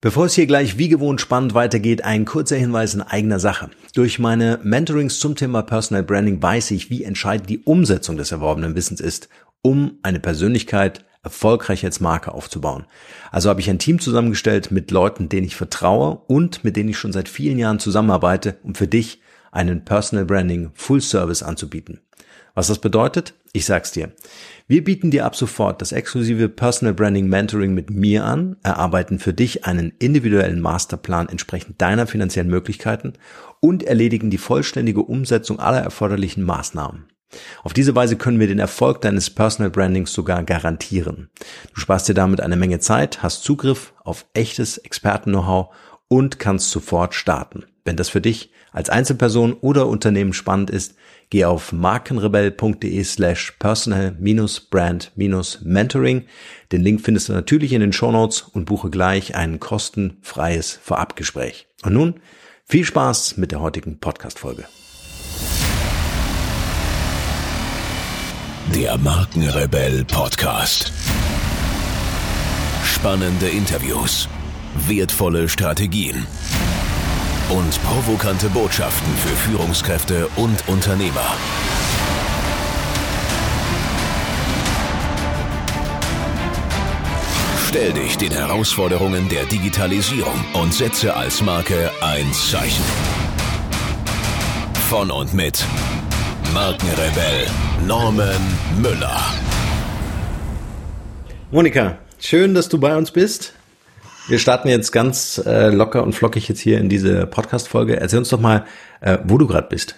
Bevor es hier gleich wie gewohnt spannend weitergeht, ein kurzer Hinweis in eigener Sache. Durch meine Mentorings zum Thema Personal Branding weiß ich, wie entscheidend die Umsetzung des erworbenen Wissens ist, um eine Persönlichkeit erfolgreich als Marke aufzubauen. Also habe ich ein Team zusammengestellt mit Leuten, denen ich vertraue und mit denen ich schon seit vielen Jahren zusammenarbeite, um für dich einen Personal Branding Full Service anzubieten. Was das bedeutet? Ich sag's dir. Wir bieten dir ab sofort das exklusive Personal Branding Mentoring mit mir an, erarbeiten für dich einen individuellen Masterplan entsprechend deiner finanziellen Möglichkeiten und erledigen die vollständige Umsetzung aller erforderlichen Maßnahmen. Auf diese Weise können wir den Erfolg deines Personal Brandings sogar garantieren. Du sparst dir damit eine Menge Zeit, hast Zugriff auf echtes Experten-Know-how und kannst sofort starten. Wenn das für dich als Einzelperson oder Unternehmen spannend ist, geh auf markenrebell.de slash personal-brand-mentoring. Den Link findest du natürlich in den Shownotes und buche gleich ein kostenfreies Vorabgespräch. Und nun viel Spaß mit der heutigen Podcast-Folge. Der Markenrebell Podcast. Spannende Interviews, wertvolle Strategien und provokante Botschaften für Führungskräfte und Unternehmer. Stell dich den Herausforderungen der Digitalisierung und setze als Marke ein Zeichen. Von und mit Markenrebell Norman Müller. Monika, schön, dass du bei uns bist. Wir starten jetzt ganz äh, locker und flockig jetzt hier in diese Podcast-Folge. Erzähl uns doch mal, äh, wo du gerade bist.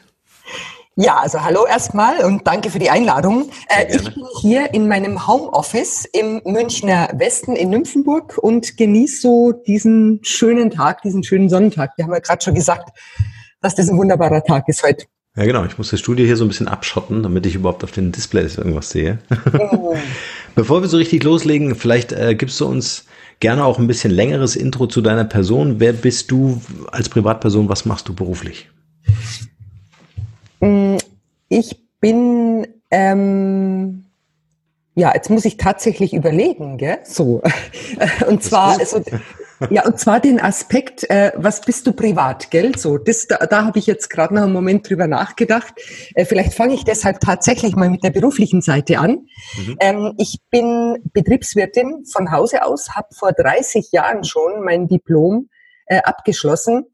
Ja, also hallo erstmal und danke für die Einladung. Äh, ich bin hier in meinem Homeoffice im Münchner Westen in Nymphenburg und genieße so diesen schönen Tag, diesen schönen Sonnentag. Wir haben ja gerade schon gesagt, dass das ein wunderbarer Tag ist heute. Ja, genau. Ich muss das Studio hier so ein bisschen abschotten, damit ich überhaupt auf den Displays irgendwas sehe. Oh. Bevor wir so richtig loslegen, vielleicht äh, gibst du uns Gerne auch ein bisschen längeres Intro zu deiner Person. Wer bist du als Privatperson? Was machst du beruflich? Mm, ich bin, ähm, ja, jetzt muss ich tatsächlich überlegen, gell? So. Und zwar, also, ja, und zwar den Aspekt, äh, was bist du privat, gell? So, das, da, da habe ich jetzt gerade noch einen Moment drüber nachgedacht. Äh, vielleicht fange ich deshalb tatsächlich mal mit der beruflichen Seite an. Mhm. Ähm, ich bin Betriebswirtin von Hause aus, habe vor 30 Jahren schon mein Diplom äh, abgeschlossen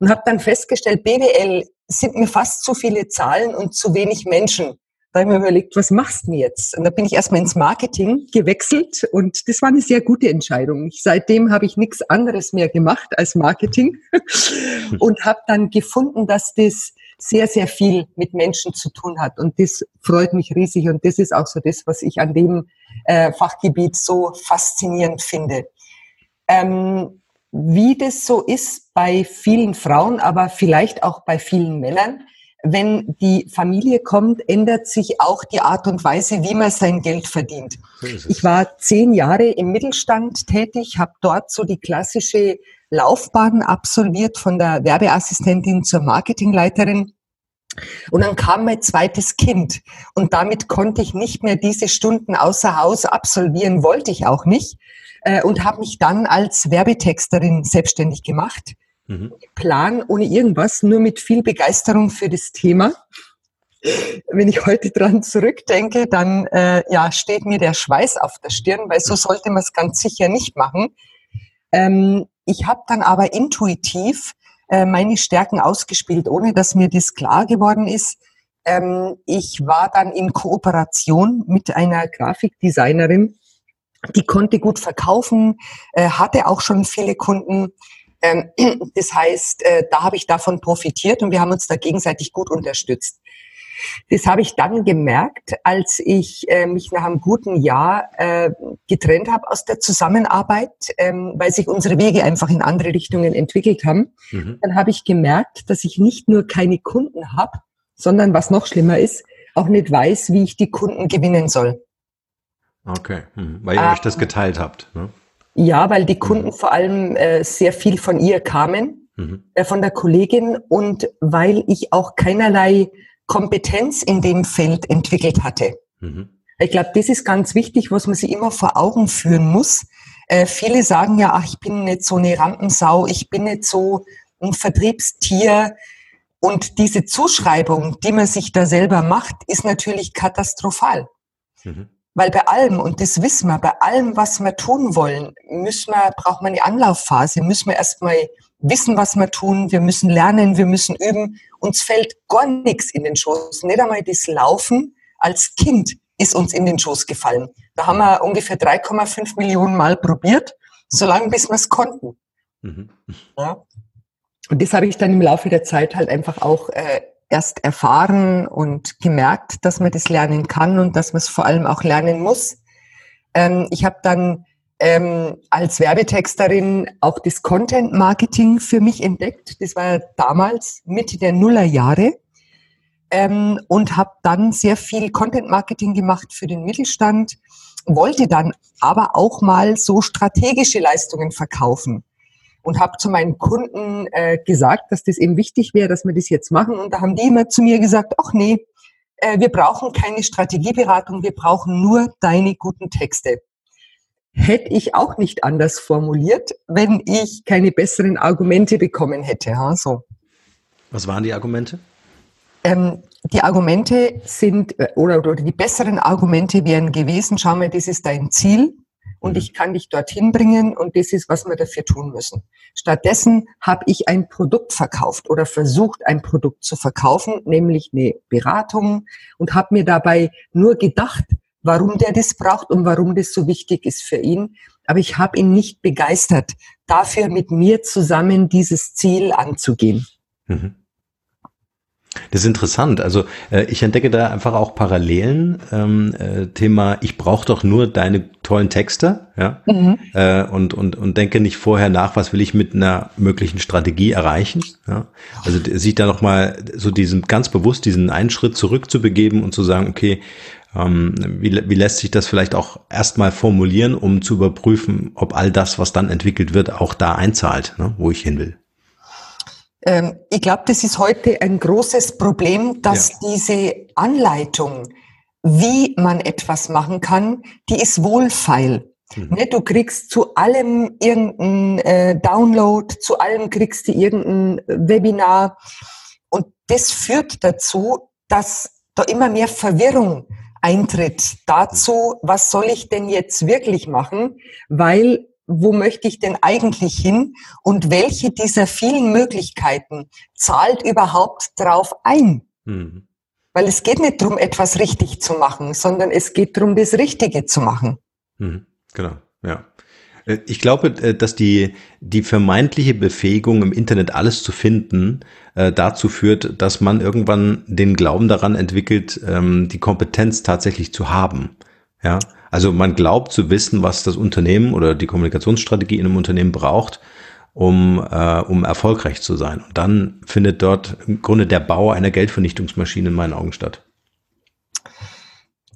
und habe dann festgestellt, BWL sind mir fast zu viele Zahlen und zu wenig Menschen. Da habe ich mir überlegt, was machst du jetzt? Und da bin ich erstmal ins Marketing gewechselt und das war eine sehr gute Entscheidung. Ich, seitdem habe ich nichts anderes mehr gemacht als Marketing und habe dann gefunden, dass das sehr, sehr viel mit Menschen zu tun hat. Und das freut mich riesig und das ist auch so das, was ich an dem äh, Fachgebiet so faszinierend finde. Ähm, wie das so ist bei vielen Frauen, aber vielleicht auch bei vielen Männern, wenn die Familie kommt, ändert sich auch die Art und Weise, wie man sein Geld verdient. Ich war zehn Jahre im Mittelstand tätig, habe dort so die klassische Laufbahn absolviert von der Werbeassistentin zur Marketingleiterin. Und dann kam mein zweites Kind und damit konnte ich nicht mehr diese Stunden außer Haus absolvieren, wollte ich auch nicht äh, und habe mich dann als Werbetexterin selbstständig gemacht Mhm. Plan ohne irgendwas, nur mit viel Begeisterung für das Thema. Wenn ich heute dran zurückdenke, dann äh, ja, steht mir der Schweiß auf der Stirn, weil so sollte man es ganz sicher nicht machen. Ähm, ich habe dann aber intuitiv äh, meine Stärken ausgespielt, ohne dass mir das klar geworden ist. Ähm, ich war dann in Kooperation mit einer Grafikdesignerin, die konnte gut verkaufen, äh, hatte auch schon viele Kunden das heißt, äh, da habe ich davon profitiert und wir haben uns da gegenseitig gut unterstützt. Das habe ich dann gemerkt, als ich äh, mich nach einem guten Jahr äh, getrennt habe aus der Zusammenarbeit, ähm, weil sich unsere Wege einfach in andere Richtungen entwickelt haben. Mhm. Dann habe ich gemerkt, dass ich nicht nur keine Kunden habe, sondern was noch schlimmer ist, auch nicht weiß, wie ich die Kunden gewinnen soll. Okay, mhm. weil ihr ähm, euch das geteilt habt. Ne? Ja, weil die Kunden vor allem äh, sehr viel von ihr kamen, mhm. äh, von der Kollegin und weil ich auch keinerlei Kompetenz in dem Feld entwickelt hatte. Mhm. Ich glaube, das ist ganz wichtig, was man sich immer vor Augen führen muss. Äh, viele sagen ja, ach, ich bin nicht so eine Rampensau, ich bin nicht so ein Vertriebstier. Und diese Zuschreibung, die man sich da selber macht, ist natürlich katastrophal. Mhm. Weil bei allem, und das wissen wir, bei allem, was wir tun wollen, müssen wir, braucht man eine Anlaufphase, müssen wir erstmal wissen, was wir tun, wir müssen lernen, wir müssen üben. Uns fällt gar nichts in den Schoß. Nicht einmal das Laufen als Kind ist uns in den Schoß gefallen. Da haben wir ungefähr 3,5 Millionen Mal probiert, solange bis wir es konnten. Mhm. Ja. Und das habe ich dann im Laufe der Zeit halt einfach auch äh, erst erfahren und gemerkt, dass man das lernen kann und dass man es vor allem auch lernen muss. Ähm, ich habe dann ähm, als Werbetexterin auch das Content Marketing für mich entdeckt. Das war damals Mitte der Nullerjahre ähm, und habe dann sehr viel Content Marketing gemacht für den Mittelstand, wollte dann aber auch mal so strategische Leistungen verkaufen und habe zu meinen Kunden äh, gesagt, dass das eben wichtig wäre, dass wir das jetzt machen. Und da haben die immer zu mir gesagt, ach nee, äh, wir brauchen keine Strategieberatung, wir brauchen nur deine guten Texte. Hätte ich auch nicht anders formuliert, wenn ich keine besseren Argumente bekommen hätte. Ja, so. Was waren die Argumente? Ähm, die Argumente sind, äh, oder, oder die besseren Argumente wären gewesen, schau mal, das ist dein Ziel, und mhm. ich kann dich dorthin bringen und das ist, was wir dafür tun müssen. Stattdessen habe ich ein Produkt verkauft oder versucht, ein Produkt zu verkaufen, nämlich eine Beratung und habe mir dabei nur gedacht, warum der das braucht und warum das so wichtig ist für ihn. Aber ich habe ihn nicht begeistert, dafür mit mir zusammen dieses Ziel anzugehen. Mhm. Das ist interessant. Also äh, ich entdecke da einfach auch Parallelen. Ähm, äh, Thema, ich brauche doch nur deine tollen Texte, ja, mhm. äh, und und und denke nicht vorher nach, was will ich mit einer möglichen Strategie erreichen. Ja? Also sich da noch mal so diesen ganz bewusst diesen einen Schritt zurück zu begeben und zu sagen, okay, ähm, wie, wie lässt sich das vielleicht auch erstmal formulieren, um zu überprüfen, ob all das, was dann entwickelt wird, auch da einzahlt, ne, wo ich hin will. Ähm, ich glaube, das ist heute ein großes Problem, dass ja. diese Anleitung, wie man etwas machen kann, die ist wohlfeil. Mhm. Ne, du kriegst zu allem irgendein äh, Download, zu allem kriegst du irgendein Webinar. Und das führt dazu, dass da immer mehr Verwirrung eintritt dazu, was soll ich denn jetzt wirklich machen, weil wo möchte ich denn eigentlich hin und welche dieser vielen Möglichkeiten zahlt überhaupt drauf ein? Mhm. Weil es geht nicht darum, etwas richtig zu machen, sondern es geht darum, das Richtige zu machen. Mhm. Genau, ja. Äh, ich glaube, äh, dass die, die vermeintliche Befähigung im Internet alles zu finden äh, dazu führt, dass man irgendwann den Glauben daran entwickelt, ähm, die Kompetenz tatsächlich zu haben. Ja, also man glaubt zu wissen, was das Unternehmen oder die Kommunikationsstrategie in einem Unternehmen braucht, um, äh, um erfolgreich zu sein. Und dann findet dort im Grunde der Bau einer Geldvernichtungsmaschine in meinen Augen statt.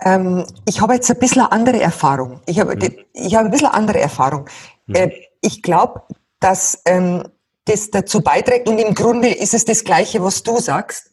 Ähm, ich habe jetzt ein bisschen andere Erfahrung. Ich habe, mhm. ich habe ein bisschen andere Erfahrung. Mhm. Äh, ich glaube, dass ähm, das dazu beiträgt und im Grunde ist es das Gleiche, was du sagst.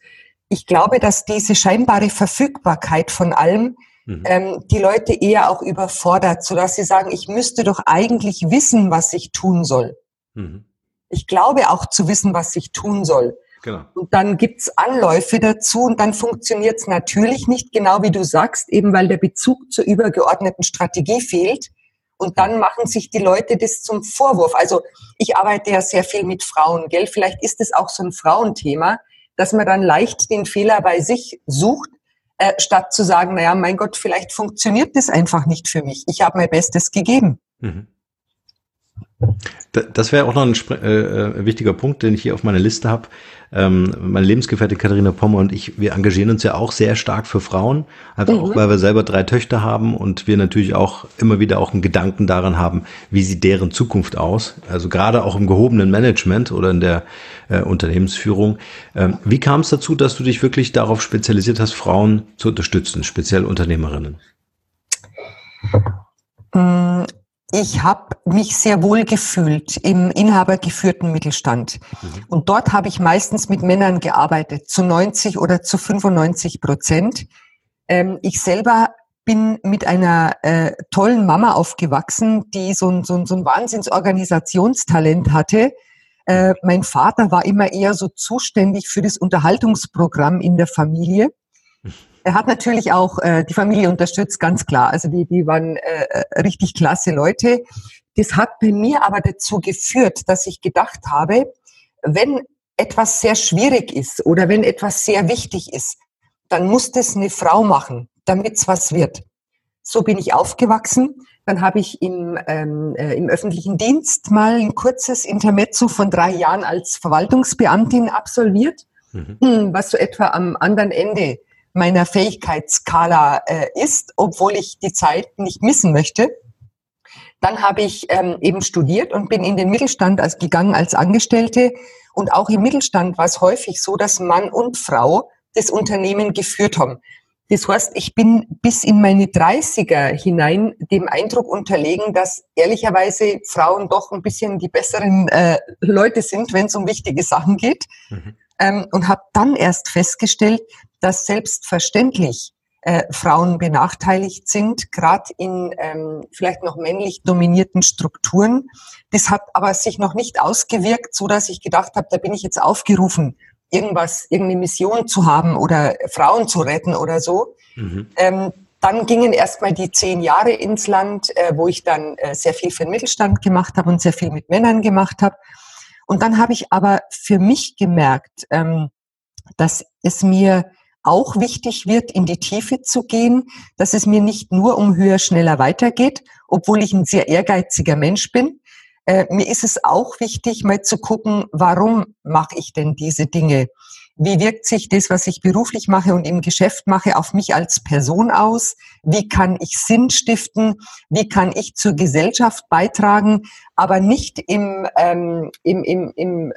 Ich glaube, dass diese scheinbare Verfügbarkeit von allem mhm. ähm, die Leute eher auch überfordert, sodass sie sagen, ich müsste doch eigentlich wissen, was ich tun soll. Mhm. Ich glaube auch zu wissen, was ich tun soll. Genau. Und dann gibt's Anläufe dazu und dann funktioniert's natürlich nicht, genau wie du sagst, eben weil der Bezug zur übergeordneten Strategie fehlt. Und dann machen sich die Leute das zum Vorwurf. Also ich arbeite ja sehr viel mit Frauen, gell? Vielleicht ist es auch so ein Frauenthema, dass man dann leicht den Fehler bei sich sucht, äh, statt zu sagen, naja, mein Gott, vielleicht funktioniert das einfach nicht für mich. Ich habe mein Bestes gegeben. Mhm. Das wäre auch noch ein äh, äh, wichtiger Punkt, den ich hier auf meiner Liste habe. Ähm, meine Lebensgefährtin Katharina Pommer und ich, wir engagieren uns ja auch sehr stark für Frauen, einfach mhm. auch, weil wir selber drei Töchter haben und wir natürlich auch immer wieder auch einen Gedanken daran haben, wie sieht deren Zukunft aus. Also gerade auch im gehobenen Management oder in der äh, Unternehmensführung. Ähm, wie kam es dazu, dass du dich wirklich darauf spezialisiert hast, Frauen zu unterstützen, speziell Unternehmerinnen? Mm, ich habe mich sehr wohl gefühlt im inhabergeführten Mittelstand. Mhm. Und dort habe ich meistens mit Männern gearbeitet, zu 90 oder zu 95 Prozent. Ähm, ich selber bin mit einer äh, tollen Mama aufgewachsen, die so ein, so ein, so ein Wahnsinnsorganisationstalent hatte. Äh, mein Vater war immer eher so zuständig für das Unterhaltungsprogramm in der Familie. Er hat natürlich auch äh, die Familie unterstützt, ganz klar. Also die, die waren äh, äh richtig klasse Leute. Das hat bei mir aber dazu geführt, dass ich gedacht habe, wenn etwas sehr schwierig ist oder wenn etwas sehr wichtig ist, dann muss das eine Frau machen, damit es was wird. So bin ich aufgewachsen. Dann habe ich im, ähm, äh, im öffentlichen Dienst mal ein kurzes Intermezzo von drei Jahren als Verwaltungsbeamtin absolviert, mhm. Hm, was so etwa am anderen Ende meiner Fähigkeitsskala äh, ist, obwohl ich die Zeit nicht missen möchte. Dann habe ich ähm, eben studiert und bin in den Mittelstand als gegangen als Angestellte. Und auch im Mittelstand war es häufig so, dass Mann und Frau das Unternehmen geführt haben. Das heißt, ich bin bis in meine 30er hinein dem Eindruck unterlegen, dass ehrlicherweise Frauen doch ein bisschen die besseren äh, Leute sind, wenn es um wichtige Sachen geht. Mhm. Ähm, und habe dann erst festgestellt, dass selbstverständlich äh, Frauen benachteiligt sind, gerade in ähm, vielleicht noch männlich dominierten Strukturen. Das hat aber sich noch nicht ausgewirkt, so dass ich gedacht habe, da bin ich jetzt aufgerufen, irgendwas, irgendeine Mission zu haben oder Frauen zu retten oder so. Mhm. Ähm, dann gingen erstmal die zehn Jahre ins Land, äh, wo ich dann äh, sehr viel für den Mittelstand gemacht habe und sehr viel mit Männern gemacht habe. Und dann habe ich aber für mich gemerkt, ähm, dass es mir auch wichtig wird, in die Tiefe zu gehen, dass es mir nicht nur um höher, schneller weitergeht, obwohl ich ein sehr ehrgeiziger Mensch bin. Äh, mir ist es auch wichtig, mal zu gucken, warum mache ich denn diese Dinge? Wie wirkt sich das, was ich beruflich mache und im Geschäft mache, auf mich als Person aus? Wie kann ich Sinn stiften? Wie kann ich zur Gesellschaft beitragen? Aber nicht im, ähm, im, im, im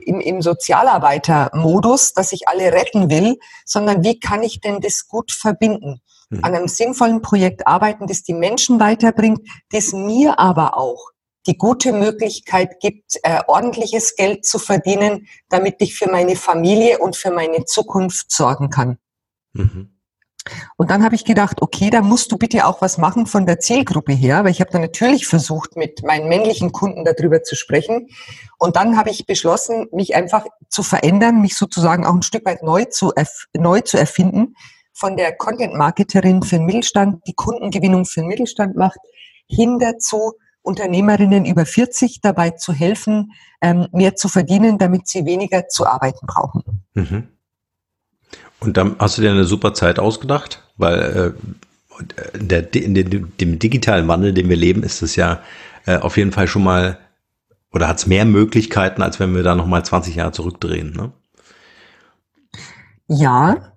im, im Sozialarbeitermodus, dass ich alle retten will, sondern wie kann ich denn das gut verbinden? Mhm. An einem sinnvollen Projekt arbeiten, das die Menschen weiterbringt, das mir aber auch die gute Möglichkeit gibt, äh, ordentliches Geld zu verdienen, damit ich für meine Familie und für meine Zukunft sorgen kann. Mhm. Und dann habe ich gedacht, okay, da musst du bitte auch was machen von der Zielgruppe her, weil ich habe dann natürlich versucht, mit meinen männlichen Kunden darüber zu sprechen. Und dann habe ich beschlossen, mich einfach zu verändern, mich sozusagen auch ein Stück weit neu zu, neu zu erfinden, von der Content-Marketerin für den Mittelstand, die Kundengewinnung für den Mittelstand macht, hin dazu, Unternehmerinnen über 40 dabei zu helfen, ähm, mehr zu verdienen, damit sie weniger zu arbeiten brauchen. Mhm. Und dann hast du dir eine super Zeit ausgedacht, weil äh, der, in dem, dem digitalen Wandel, den wir leben, ist es ja äh, auf jeden Fall schon mal oder hat es mehr Möglichkeiten, als wenn wir da nochmal 20 Jahre zurückdrehen. Ne? Ja,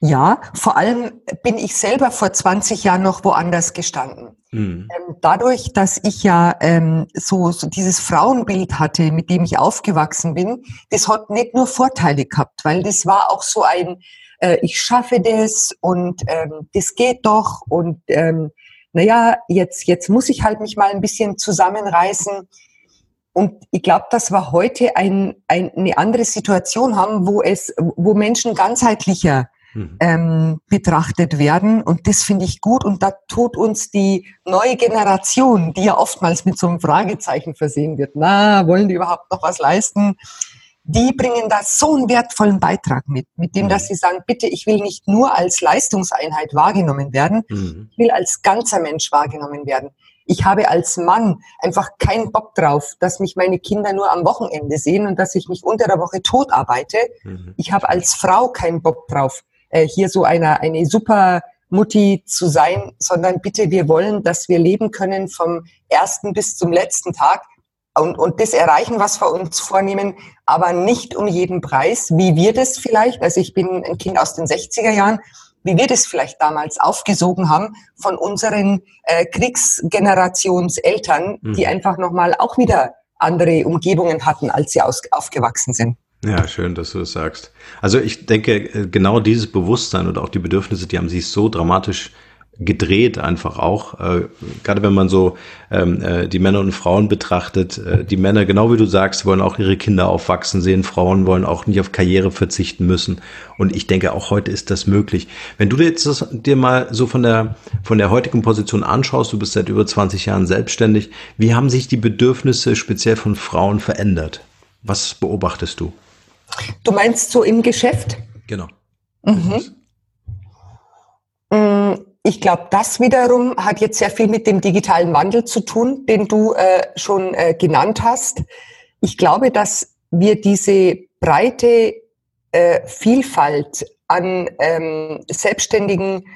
ja, vor allem bin ich selber vor 20 Jahren noch woanders gestanden. Mhm. Dadurch, dass ich ja ähm, so, so dieses Frauenbild hatte, mit dem ich aufgewachsen bin, das hat nicht nur Vorteile gehabt, weil das war auch so ein, äh, ich schaffe das und ähm, das geht doch und ähm, naja, jetzt, jetzt muss ich halt mich mal ein bisschen zusammenreißen. Und ich glaube, dass wir heute ein, ein, eine andere Situation haben, wo es, wo Menschen ganzheitlicher mhm. ähm, betrachtet werden. Und das finde ich gut. Und da tut uns die neue Generation, die ja oftmals mit so einem Fragezeichen versehen wird, na, wollen die überhaupt noch was leisten? die bringen da so einen wertvollen Beitrag mit, mit dem, dass mhm. sie sagen, bitte, ich will nicht nur als Leistungseinheit wahrgenommen werden, mhm. ich will als ganzer Mensch wahrgenommen werden. Ich habe als Mann einfach keinen Bock drauf, dass mich meine Kinder nur am Wochenende sehen und dass ich mich unter der Woche tot arbeite. Mhm. Ich habe als Frau keinen Bock drauf, äh, hier so eine, eine super Mutti zu sein, sondern bitte, wir wollen, dass wir leben können vom ersten bis zum letzten Tag und, und das erreichen, was wir uns vornehmen, aber nicht um jeden Preis, wie wir das vielleicht, also ich bin ein Kind aus den 60er Jahren, wie wir das vielleicht damals aufgesogen haben von unseren äh, Kriegsgenerationseltern, mhm. die einfach nochmal auch wieder andere Umgebungen hatten, als sie aus, aufgewachsen sind. Ja, schön, dass du das sagst. Also ich denke, äh, genau dieses Bewusstsein und auch die Bedürfnisse, die haben sich so dramatisch gedreht einfach auch. Äh, gerade wenn man so ähm, äh, die Männer und Frauen betrachtet. Äh, die Männer, genau wie du sagst, wollen auch ihre Kinder aufwachsen sehen. Frauen wollen auch nicht auf Karriere verzichten müssen. Und ich denke, auch heute ist das möglich. Wenn du jetzt das, dir mal so von der, von der heutigen Position anschaust, du bist seit über 20 Jahren selbstständig, wie haben sich die Bedürfnisse speziell von Frauen verändert? Was beobachtest du? Du meinst so im Geschäft? Genau. Mhm. Mm, ich glaube, das wiederum hat jetzt sehr viel mit dem digitalen Wandel zu tun, den du äh, schon äh, genannt hast. Ich glaube, dass wir diese breite äh, Vielfalt an ähm, Selbstständigen,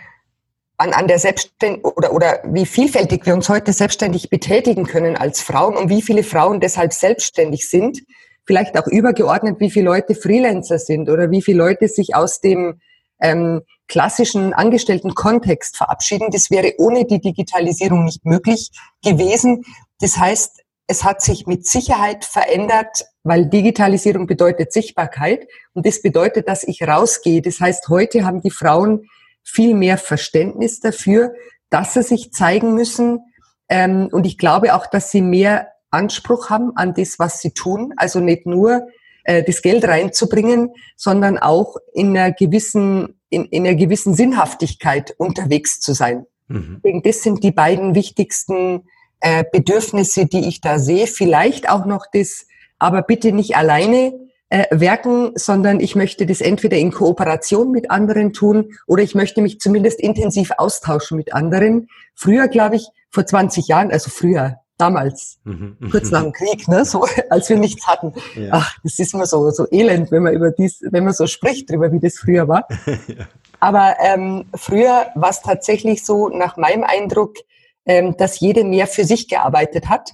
an, an der Selbstständigkeit oder, oder wie vielfältig wir uns heute selbstständig betätigen können als Frauen und wie viele Frauen deshalb selbstständig sind, vielleicht auch übergeordnet, wie viele Leute Freelancer sind oder wie viele Leute sich aus dem ähm, klassischen Angestellten-Kontext verabschieden. Das wäre ohne die Digitalisierung nicht möglich gewesen. Das heißt, es hat sich mit Sicherheit verändert, weil Digitalisierung bedeutet Sichtbarkeit und das bedeutet, dass ich rausgehe. Das heißt, heute haben die Frauen viel mehr Verständnis dafür, dass sie sich zeigen müssen. Ähm, und ich glaube auch, dass sie mehr Anspruch haben an das, was sie tun. Also nicht nur äh, das Geld reinzubringen, sondern auch in einer gewissen, in, in einer gewissen Sinnhaftigkeit unterwegs zu sein. Mhm. Das sind die beiden wichtigsten äh, Bedürfnisse, die ich da sehe. Vielleicht auch noch das, aber bitte nicht alleine äh, werken, sondern ich möchte das entweder in Kooperation mit anderen tun oder ich möchte mich zumindest intensiv austauschen mit anderen. Früher, glaube ich, vor 20 Jahren, also früher, damals, mhm. kurz nach dem Krieg, ne, so, als wir nichts hatten. Ja. Ach, das ist immer so, so elend, wenn man über dies, wenn man so spricht drüber, wie das früher war. ja. Aber ähm, früher war es tatsächlich so, nach meinem Eindruck, ähm, dass jede mehr für sich gearbeitet hat.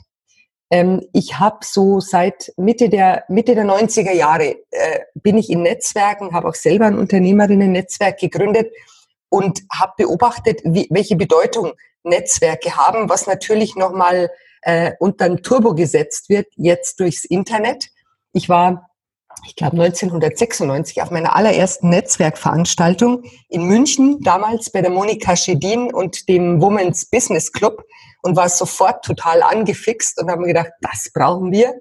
Ähm, ich habe so seit Mitte der Mitte der 90er Jahre äh, bin ich in Netzwerken, habe auch selber ein Unternehmerinnen-Netzwerk gegründet und habe beobachtet, wie, welche Bedeutung Netzwerke haben, was natürlich nochmal äh, unter ein Turbo gesetzt wird, jetzt durchs Internet. Ich war, ich glaube, 1996 auf meiner allerersten Netzwerkveranstaltung in München, damals bei der Monika Schedin und dem Women's Business Club und war sofort total angefixt und habe mir gedacht, das brauchen wir,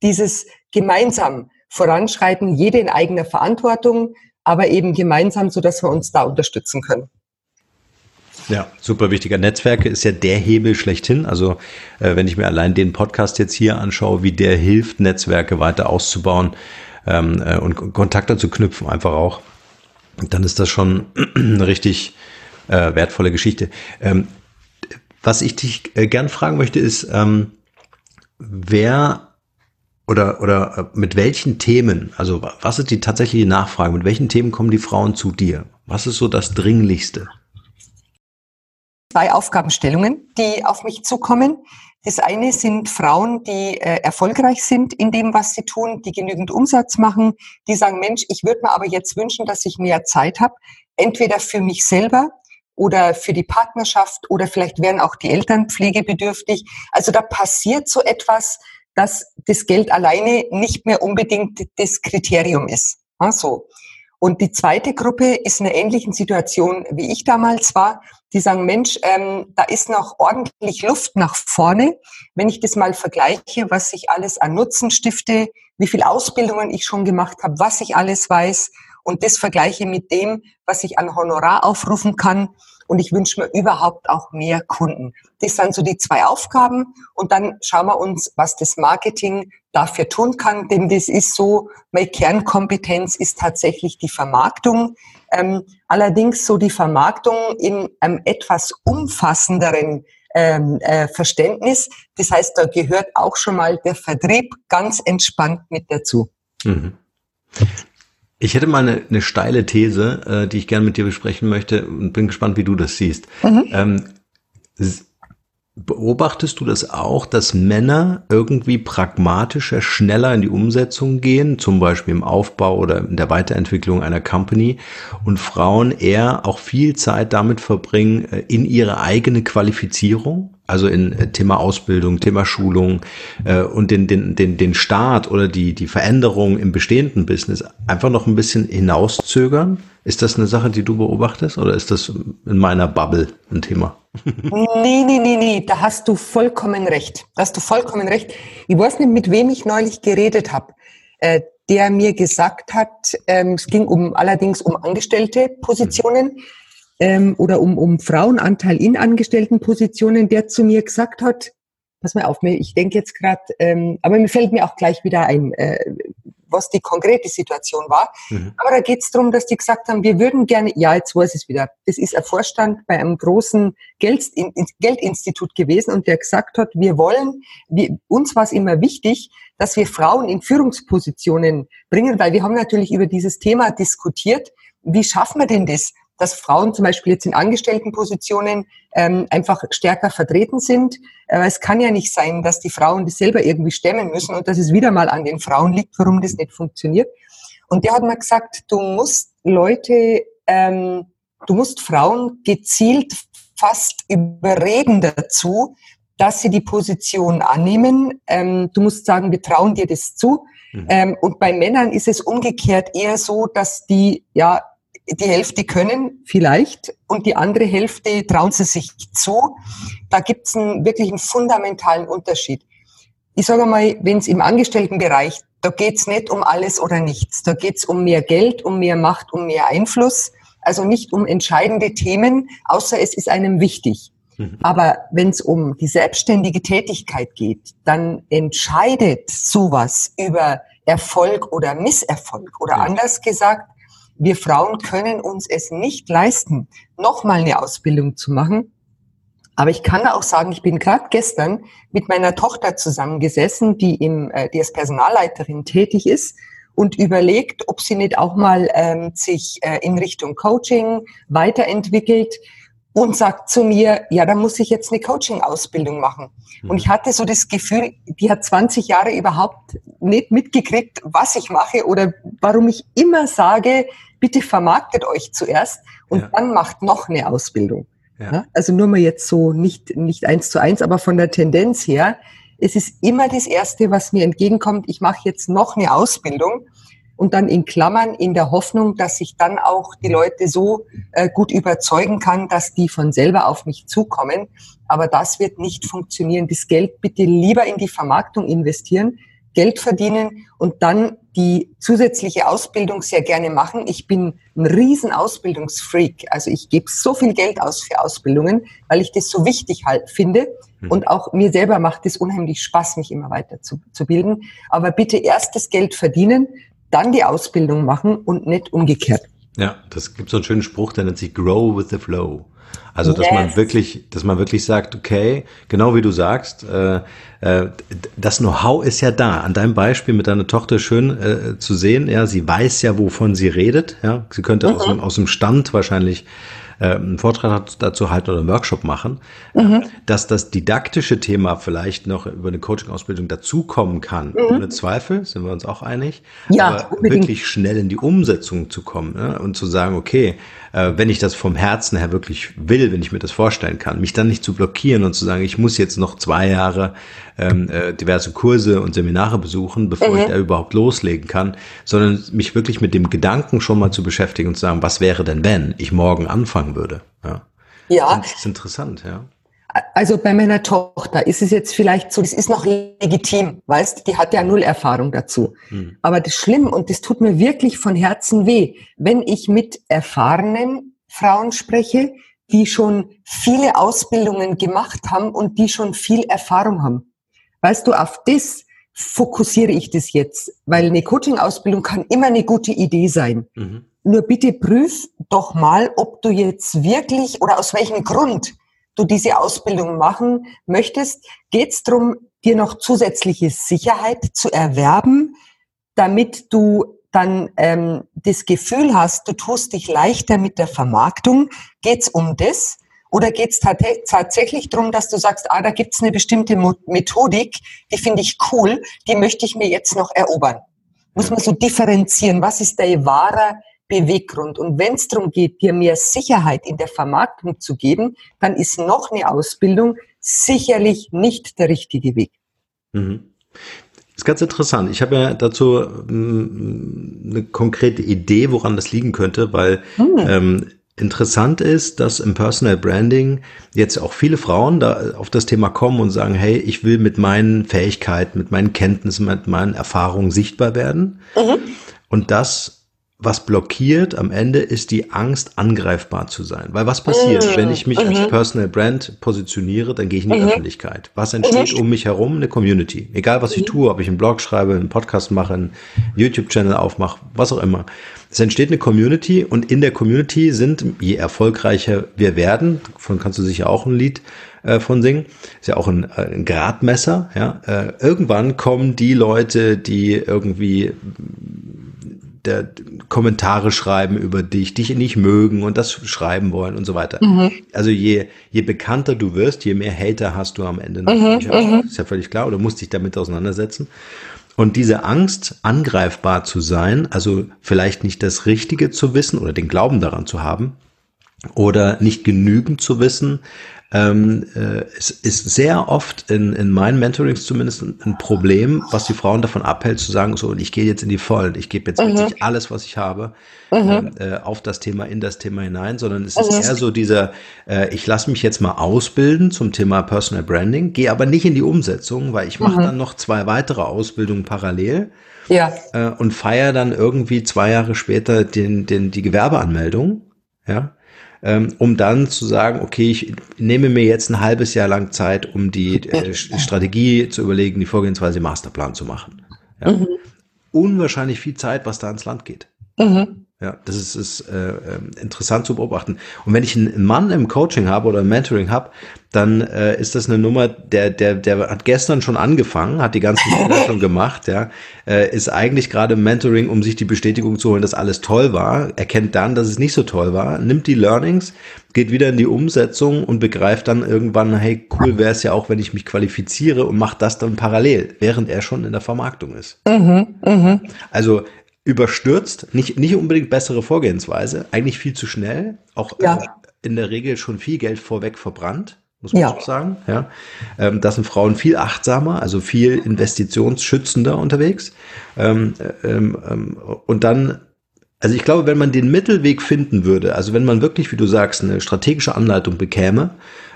dieses gemeinsam voranschreiten, jede in eigener Verantwortung, aber eben gemeinsam, so dass wir uns da unterstützen können. Ja, super wichtiger. Netzwerke ist ja der Hebel schlechthin. Also äh, wenn ich mir allein den Podcast jetzt hier anschaue, wie der hilft, Netzwerke weiter auszubauen ähm, äh, und Kontakte zu knüpfen, einfach auch, dann ist das schon eine richtig äh, wertvolle Geschichte. Ähm, was ich dich äh, gern fragen möchte, ist, ähm, wer oder, oder äh, mit welchen Themen, also was ist die tatsächliche Nachfrage, mit welchen Themen kommen die Frauen zu dir? Was ist so das Dringlichste? Zwei Aufgabenstellungen, die auf mich zukommen. Das eine sind Frauen, die äh, erfolgreich sind in dem, was sie tun, die genügend Umsatz machen, die sagen, Mensch, ich würde mir aber jetzt wünschen, dass ich mehr Zeit habe, entweder für mich selber oder für die Partnerschaft oder vielleicht wären auch die Eltern pflegebedürftig. Also da passiert so etwas, dass das Geld alleine nicht mehr unbedingt das Kriterium ist. Also, und die zweite Gruppe ist in einer ähnlichen Situation, wie ich damals war. Die sagen, Mensch, ähm, da ist noch ordentlich Luft nach vorne. Wenn ich das mal vergleiche, was ich alles an Nutzen stifte, wie viel Ausbildungen ich schon gemacht habe, was ich alles weiß und das vergleiche mit dem, was ich an Honorar aufrufen kann, und ich wünsche mir überhaupt auch mehr Kunden. Das sind so die zwei Aufgaben und dann schauen wir uns, was das Marketing dafür tun kann, denn das ist so, meine Kernkompetenz ist tatsächlich die Vermarktung. Ähm, allerdings so die Vermarktung in einem etwas umfassenderen ähm, äh, Verständnis. Das heißt, da gehört auch schon mal der Vertrieb ganz entspannt mit dazu. Mhm. Ich hätte mal eine, eine steile These, äh, die ich gerne mit dir besprechen möchte und bin gespannt, wie du das siehst. Mhm. Ähm, beobachtest du das auch, dass Männer irgendwie pragmatischer, schneller in die Umsetzung gehen, zum Beispiel im Aufbau oder in der Weiterentwicklung einer Company und Frauen eher auch viel Zeit damit verbringen, äh, in ihre eigene Qualifizierung? Also in äh, Thema Ausbildung, Thema Schulung äh, und den, den, den, den Start oder die, die Veränderung im bestehenden Business einfach noch ein bisschen hinauszögern? Ist das eine Sache, die du beobachtest oder ist das in meiner Bubble ein Thema? nee, nee, nee, nee, da hast du vollkommen recht. Da hast du vollkommen recht. Ich weiß nicht, mit wem ich neulich geredet habe, äh, der mir gesagt hat, ähm, es ging um allerdings um angestellte Positionen ähm, oder um, um Frauenanteil in angestellten Positionen, der zu mir gesagt hat, pass mal auf, ich denke jetzt gerade, ähm, aber mir fällt mir auch gleich wieder ein, äh, was die konkrete Situation war. Mhm. Aber da geht es darum, dass die gesagt haben, wir würden gerne, ja, jetzt weiß es wieder, das ist ein Vorstand bei einem großen Geld, Geldinstitut gewesen und der gesagt hat, wir wollen, wir, uns war es immer wichtig, dass wir Frauen in Führungspositionen bringen, weil wir haben natürlich über dieses Thema diskutiert, wie schaffen wir denn das? Dass Frauen zum Beispiel jetzt in Angestelltenpositionen ähm, einfach stärker vertreten sind. Aber es kann ja nicht sein, dass die Frauen das selber irgendwie stemmen müssen und dass es wieder mal an den Frauen liegt, warum das nicht funktioniert. Und der hat mir gesagt, du musst Leute, ähm, du musst Frauen gezielt fast überreden dazu, dass sie die Position annehmen. Ähm, du musst sagen, wir trauen dir das zu. Mhm. Ähm, und bei Männern ist es umgekehrt eher so, dass die ja die Hälfte können vielleicht und die andere Hälfte trauen sie sich zu. Da gibt es einen wirklich einen fundamentalen Unterschied. Ich sage mal, wenn es im Angestelltenbereich, da geht es nicht um alles oder nichts. Da geht es um mehr Geld, um mehr Macht, um mehr Einfluss. Also nicht um entscheidende Themen, außer es ist einem wichtig. Mhm. Aber wenn es um die selbstständige Tätigkeit geht, dann entscheidet sowas über Erfolg oder Misserfolg. Oder ja. anders gesagt, wir Frauen können uns es nicht leisten, nochmal eine Ausbildung zu machen. Aber ich kann auch sagen, ich bin gerade gestern mit meiner Tochter zusammengesessen, die, im, äh, die als Personalleiterin tätig ist und überlegt, ob sie nicht auch mal ähm, sich äh, in Richtung Coaching weiterentwickelt und sagt zu mir, ja, da muss ich jetzt eine Coaching-Ausbildung machen. Mhm. Und ich hatte so das Gefühl, die hat 20 Jahre überhaupt nicht mitgekriegt, was ich mache oder warum ich immer sage, bitte vermarktet euch zuerst und ja. dann macht noch eine Ausbildung. Ja. Also nur mal jetzt so nicht, nicht eins zu eins, aber von der Tendenz her, es ist immer das Erste, was mir entgegenkommt, ich mache jetzt noch eine Ausbildung und dann in Klammern in der Hoffnung, dass ich dann auch die Leute so äh, gut überzeugen kann, dass die von selber auf mich zukommen. Aber das wird nicht funktionieren. Das Geld bitte lieber in die Vermarktung investieren, Geld verdienen und dann die zusätzliche Ausbildung sehr gerne machen. Ich bin ein riesen Ausbildungsfreak. Also ich gebe so viel Geld aus für Ausbildungen, weil ich das so wichtig halt finde. Mhm. Und auch mir selber macht es unheimlich Spaß, mich immer weiter zu, zu bilden. Aber bitte erst das Geld verdienen, dann die Ausbildung machen und nicht umgekehrt. Ja, das gibt so einen schönen Spruch, der nennt sich Grow with the Flow. Also dass yes. man wirklich, dass man wirklich sagt, okay, genau wie du sagst, äh, äh, das Know-how ist ja da. An deinem Beispiel mit deiner Tochter schön äh, zu sehen. Ja, sie weiß ja, wovon sie redet. Ja, sie könnte mhm. aus, aus dem Stand wahrscheinlich einen Vortrag dazu halten oder einen Workshop machen, mhm. dass das didaktische Thema vielleicht noch über eine Coaching-Ausbildung dazukommen kann. Mhm. Ohne Zweifel, sind wir uns auch einig. Ja, Aber unbedingt. wirklich schnell in die Umsetzung zu kommen ne? und zu sagen, okay, äh, wenn ich das vom Herzen her wirklich will, wenn ich mir das vorstellen kann, mich dann nicht zu blockieren und zu sagen, ich muss jetzt noch zwei Jahre ähm, äh, diverse Kurse und Seminare besuchen, bevor mhm. ich da überhaupt loslegen kann, sondern mich wirklich mit dem Gedanken schon mal zu beschäftigen und zu sagen, was wäre denn, wenn ich morgen anfangen würde? Ja. Ja. Das ist interessant, ja. Also bei meiner Tochter ist es jetzt vielleicht so, das ist noch legitim, weißt, die hat ja null Erfahrung dazu. Hm. Aber das Schlimm und das tut mir wirklich von Herzen weh, wenn ich mit erfahrenen Frauen spreche, die schon viele Ausbildungen gemacht haben und die schon viel Erfahrung haben. Weißt du, auf das fokussiere ich das jetzt, weil eine Coaching-Ausbildung kann immer eine gute Idee sein. Mhm. Nur bitte prüf doch mal, ob du jetzt wirklich oder aus welchem Grund du diese Ausbildung machen möchtest, geht es darum, dir noch zusätzliche Sicherheit zu erwerben, damit du dann ähm, das Gefühl hast, du tust dich leichter mit der Vermarktung. Geht es um das? Oder geht es tatsächlich darum, dass du sagst, ah, da gibt es eine bestimmte Methodik, die finde ich cool, die möchte ich mir jetzt noch erobern? Muss man so differenzieren, was ist der wahre Beweggrund. Und wenn es darum geht, dir mehr Sicherheit in der Vermarktung zu geben, dann ist noch eine Ausbildung sicherlich nicht der richtige Weg. Mhm. Das ist ganz interessant. Ich habe ja dazu ähm, eine konkrete Idee, woran das liegen könnte, weil hm. ähm, interessant ist, dass im Personal Branding jetzt auch viele Frauen da auf das Thema kommen und sagen, hey, ich will mit meinen Fähigkeiten, mit meinen Kenntnissen, mit meinen Erfahrungen sichtbar werden. Mhm. Und das was blockiert am Ende ist die Angst, angreifbar zu sein. Weil was passiert, mhm. wenn ich mich als mhm. Personal Brand positioniere, dann gehe ich in die mhm. Öffentlichkeit. Was entsteht um mich herum? Eine Community. Egal was ich tue, ob ich einen Blog schreibe, einen Podcast mache, einen YouTube-Channel aufmache, was auch immer. Es entsteht eine Community und in der Community sind, je erfolgreicher wir werden, davon kannst du sicher auch ein Lied äh, von singen, ist ja auch ein, äh, ein Gradmesser, ja, äh, irgendwann kommen die Leute, die irgendwie der Kommentare schreiben über dich, dich nicht mögen und das schreiben wollen und so weiter. Mhm. Also je, je bekannter du wirst, je mehr Hater hast du am Ende. Mhm, mhm. ist ja völlig klar, oder musst dich damit auseinandersetzen. Und diese Angst, angreifbar zu sein, also vielleicht nicht das Richtige zu wissen oder den Glauben daran zu haben, oder nicht genügend zu wissen, ähm, äh, es ist sehr oft in, in meinen Mentorings zumindest ein, ein, Problem, was die Frauen davon abhält, zu sagen, so, ich gehe jetzt in die Vollen, ich gebe jetzt mhm. wirklich alles, was ich habe, mhm. äh, auf das Thema, in das Thema hinein, sondern es mhm. ist eher so dieser, äh, ich lasse mich jetzt mal ausbilden zum Thema Personal Branding, gehe aber nicht in die Umsetzung, weil ich mache mhm. dann noch zwei weitere Ausbildungen parallel. Ja. Äh, und feiere dann irgendwie zwei Jahre später den, den, die Gewerbeanmeldung. Ja ähm, um dann zu sagen, okay, ich nehme mir jetzt ein halbes Jahr lang Zeit, um die äh, Strategie zu überlegen, die Vorgehensweise Masterplan zu machen. Ja. Mhm. Unwahrscheinlich viel Zeit, was da ins Land geht. Mhm. Ja, das ist, ist äh, ähm, interessant zu beobachten. Und wenn ich einen Mann im Coaching habe oder im Mentoring habe, dann äh, ist das eine Nummer, der, der, der hat gestern schon angefangen, hat die ganzen Fehler schon gemacht, ja, äh, ist eigentlich gerade im Mentoring, um sich die Bestätigung zu holen, dass alles toll war, erkennt dann, dass es nicht so toll war, nimmt die Learnings, geht wieder in die Umsetzung und begreift dann irgendwann, hey, cool wäre es ja auch, wenn ich mich qualifiziere und macht das dann parallel, während er schon in der Vermarktung ist. Mhm, mh. Also überstürzt, nicht, nicht unbedingt bessere Vorgehensweise, eigentlich viel zu schnell, auch ja. äh, in der Regel schon viel Geld vorweg verbrannt, muss man ja. auch sagen. Ja. Ähm, da sind Frauen viel achtsamer, also viel investitionsschützender unterwegs. Ähm, äh, ähm, ähm, und dann also ich glaube, wenn man den Mittelweg finden würde, also wenn man wirklich, wie du sagst, eine strategische Anleitung bekäme,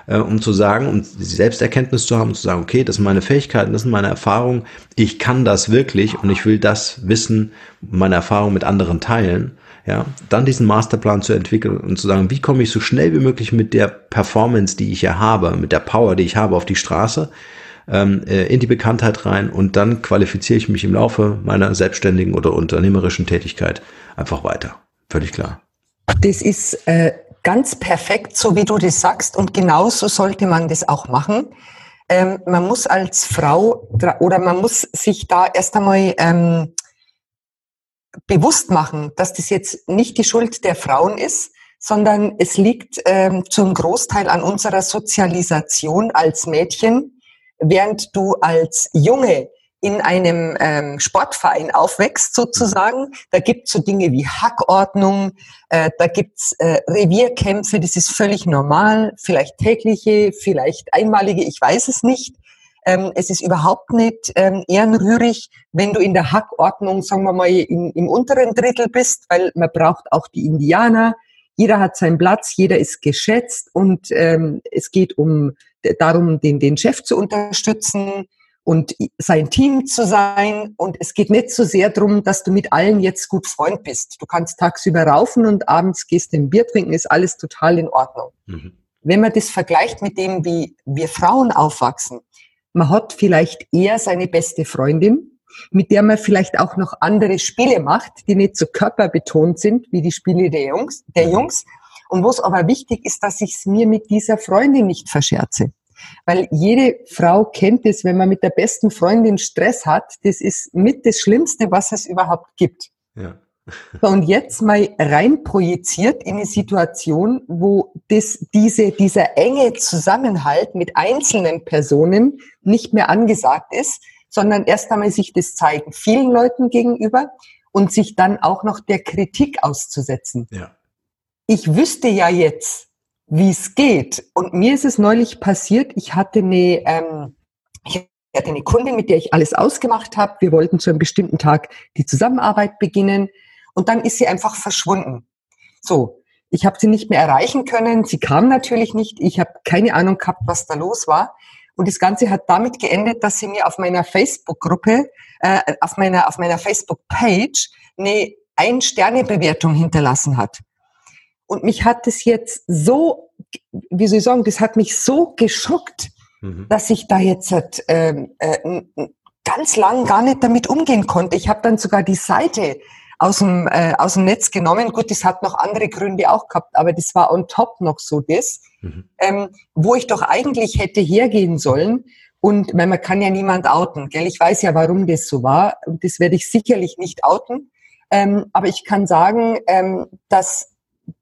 äh, um zu sagen, um die Selbsterkenntnis zu haben, zu sagen, okay, das sind meine Fähigkeiten, das sind meine Erfahrungen, ich kann das wirklich und ich will das Wissen, meine Erfahrungen mit anderen teilen, ja, dann diesen Masterplan zu entwickeln und zu sagen, wie komme ich so schnell wie möglich mit der Performance, die ich ja habe, mit der Power, die ich habe, auf die Straße, ähm, äh, in die Bekanntheit rein und dann qualifiziere ich mich im Laufe meiner selbstständigen oder unternehmerischen Tätigkeit einfach weiter. Völlig klar. Das ist äh, ganz perfekt, so wie du das sagst. Und genauso sollte man das auch machen. Ähm, man muss als Frau oder man muss sich da erst einmal ähm, bewusst machen, dass das jetzt nicht die Schuld der Frauen ist, sondern es liegt ähm, zum Großteil an unserer Sozialisation als Mädchen, während du als Junge in einem ähm, Sportverein aufwächst sozusagen. Da gibt's so Dinge wie Hackordnung, äh, da gibt's äh, Revierkämpfe, das ist völlig normal, vielleicht tägliche, vielleicht einmalige, ich weiß es nicht. Ähm, es ist überhaupt nicht ähm, ehrenrührig, wenn du in der Hackordnung, sagen wir mal, im, im unteren Drittel bist, weil man braucht auch die Indianer. Jeder hat seinen Platz, jeder ist geschätzt und ähm, es geht um darum, den, den Chef zu unterstützen und sein Team zu sein. Und es geht nicht so sehr darum, dass du mit allen jetzt gut Freund bist. Du kannst tagsüber raufen und abends gehst du ein Bier trinken, ist alles total in Ordnung. Mhm. Wenn man das vergleicht mit dem, wie wir Frauen aufwachsen, man hat vielleicht eher seine beste Freundin, mit der man vielleicht auch noch andere Spiele macht, die nicht so körperbetont sind wie die Spiele der Jungs, der mhm. Jungs. Und wo es aber wichtig ist, dass ich es mir mit dieser Freundin nicht verscherze. Weil jede Frau kennt es, wenn man mit der besten Freundin Stress hat, das ist mit das Schlimmste, was es überhaupt gibt. Ja. Und jetzt mal rein projiziert in eine Situation, wo das, diese, dieser enge Zusammenhalt mit einzelnen Personen nicht mehr angesagt ist, sondern erst einmal sich das zeigen vielen Leuten gegenüber und sich dann auch noch der Kritik auszusetzen. Ja. Ich wüsste ja jetzt, wie es geht. Und mir ist es neulich passiert, ich hatte eine, ähm, ich hatte eine Kundin, mit der ich alles ausgemacht habe. Wir wollten zu einem bestimmten Tag die Zusammenarbeit beginnen. Und dann ist sie einfach verschwunden. So, ich habe sie nicht mehr erreichen können. Sie kam natürlich nicht. Ich habe keine Ahnung gehabt, was da los war. Und das Ganze hat damit geendet, dass sie mir auf meiner Facebook-Gruppe, äh, auf meiner, auf meiner Facebook-Page eine Ein-Sterne-Bewertung hinterlassen hat. Und mich hat das jetzt so, wie soll ich sagen, das hat mich so geschockt, mhm. dass ich da jetzt äh, äh, ganz lang gar nicht damit umgehen konnte. Ich habe dann sogar die Seite aus dem, äh, aus dem Netz genommen. Gut, das hat noch andere Gründe auch gehabt, aber das war on top noch so das, mhm. ähm, wo ich doch eigentlich hätte hergehen sollen. Und weil man kann ja niemand outen, gell? Ich weiß ja, warum das so war. Und das werde ich sicherlich nicht outen. Ähm, aber ich kann sagen, ähm, dass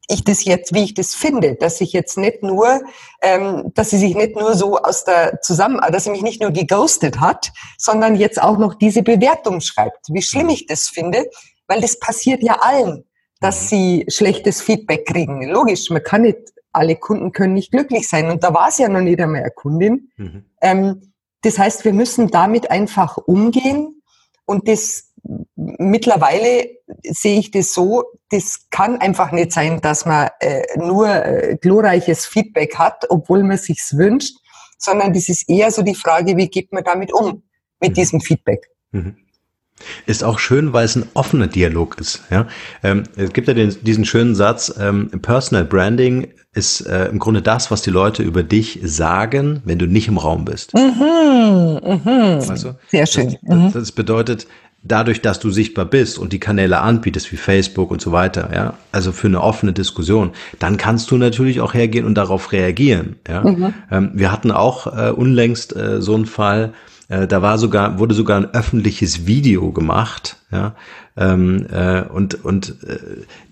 ich das jetzt, wie ich das finde, dass ich jetzt nicht nur, ähm, dass sie sich nicht nur so aus der zusammen, dass sie mich nicht nur geghostet hat, sondern jetzt auch noch diese Bewertung schreibt. Wie schlimm ich das finde, weil das passiert ja allen, dass mhm. sie schlechtes Feedback kriegen. Logisch, man kann nicht, alle Kunden können nicht glücklich sein und da war es ja noch nicht einmal eine Kundin. Mhm. Ähm, das heißt, wir müssen damit einfach umgehen und das mittlerweile sehe ich das so, das kann einfach nicht sein, dass man äh, nur äh, glorreiches Feedback hat, obwohl man sich's wünscht, sondern das ist eher so die Frage, wie geht man damit um, mit mhm. diesem Feedback. Mhm. Ist auch schön, weil es ein offener Dialog ist. Ja? Ähm, es gibt ja den, diesen schönen Satz, ähm, Personal Branding ist äh, im Grunde das, was die Leute über dich sagen, wenn du nicht im Raum bist. Mhm, mhm. Du? Sehr schön. Das, das, das bedeutet, dadurch, dass du sichtbar bist und die Kanäle anbietest wie Facebook und so weiter, ja, also für eine offene Diskussion, dann kannst du natürlich auch hergehen und darauf reagieren. Ja, mhm. ähm, wir hatten auch äh, unlängst äh, so einen Fall, äh, da war sogar wurde sogar ein öffentliches Video gemacht, ja, ähm, äh, und und äh,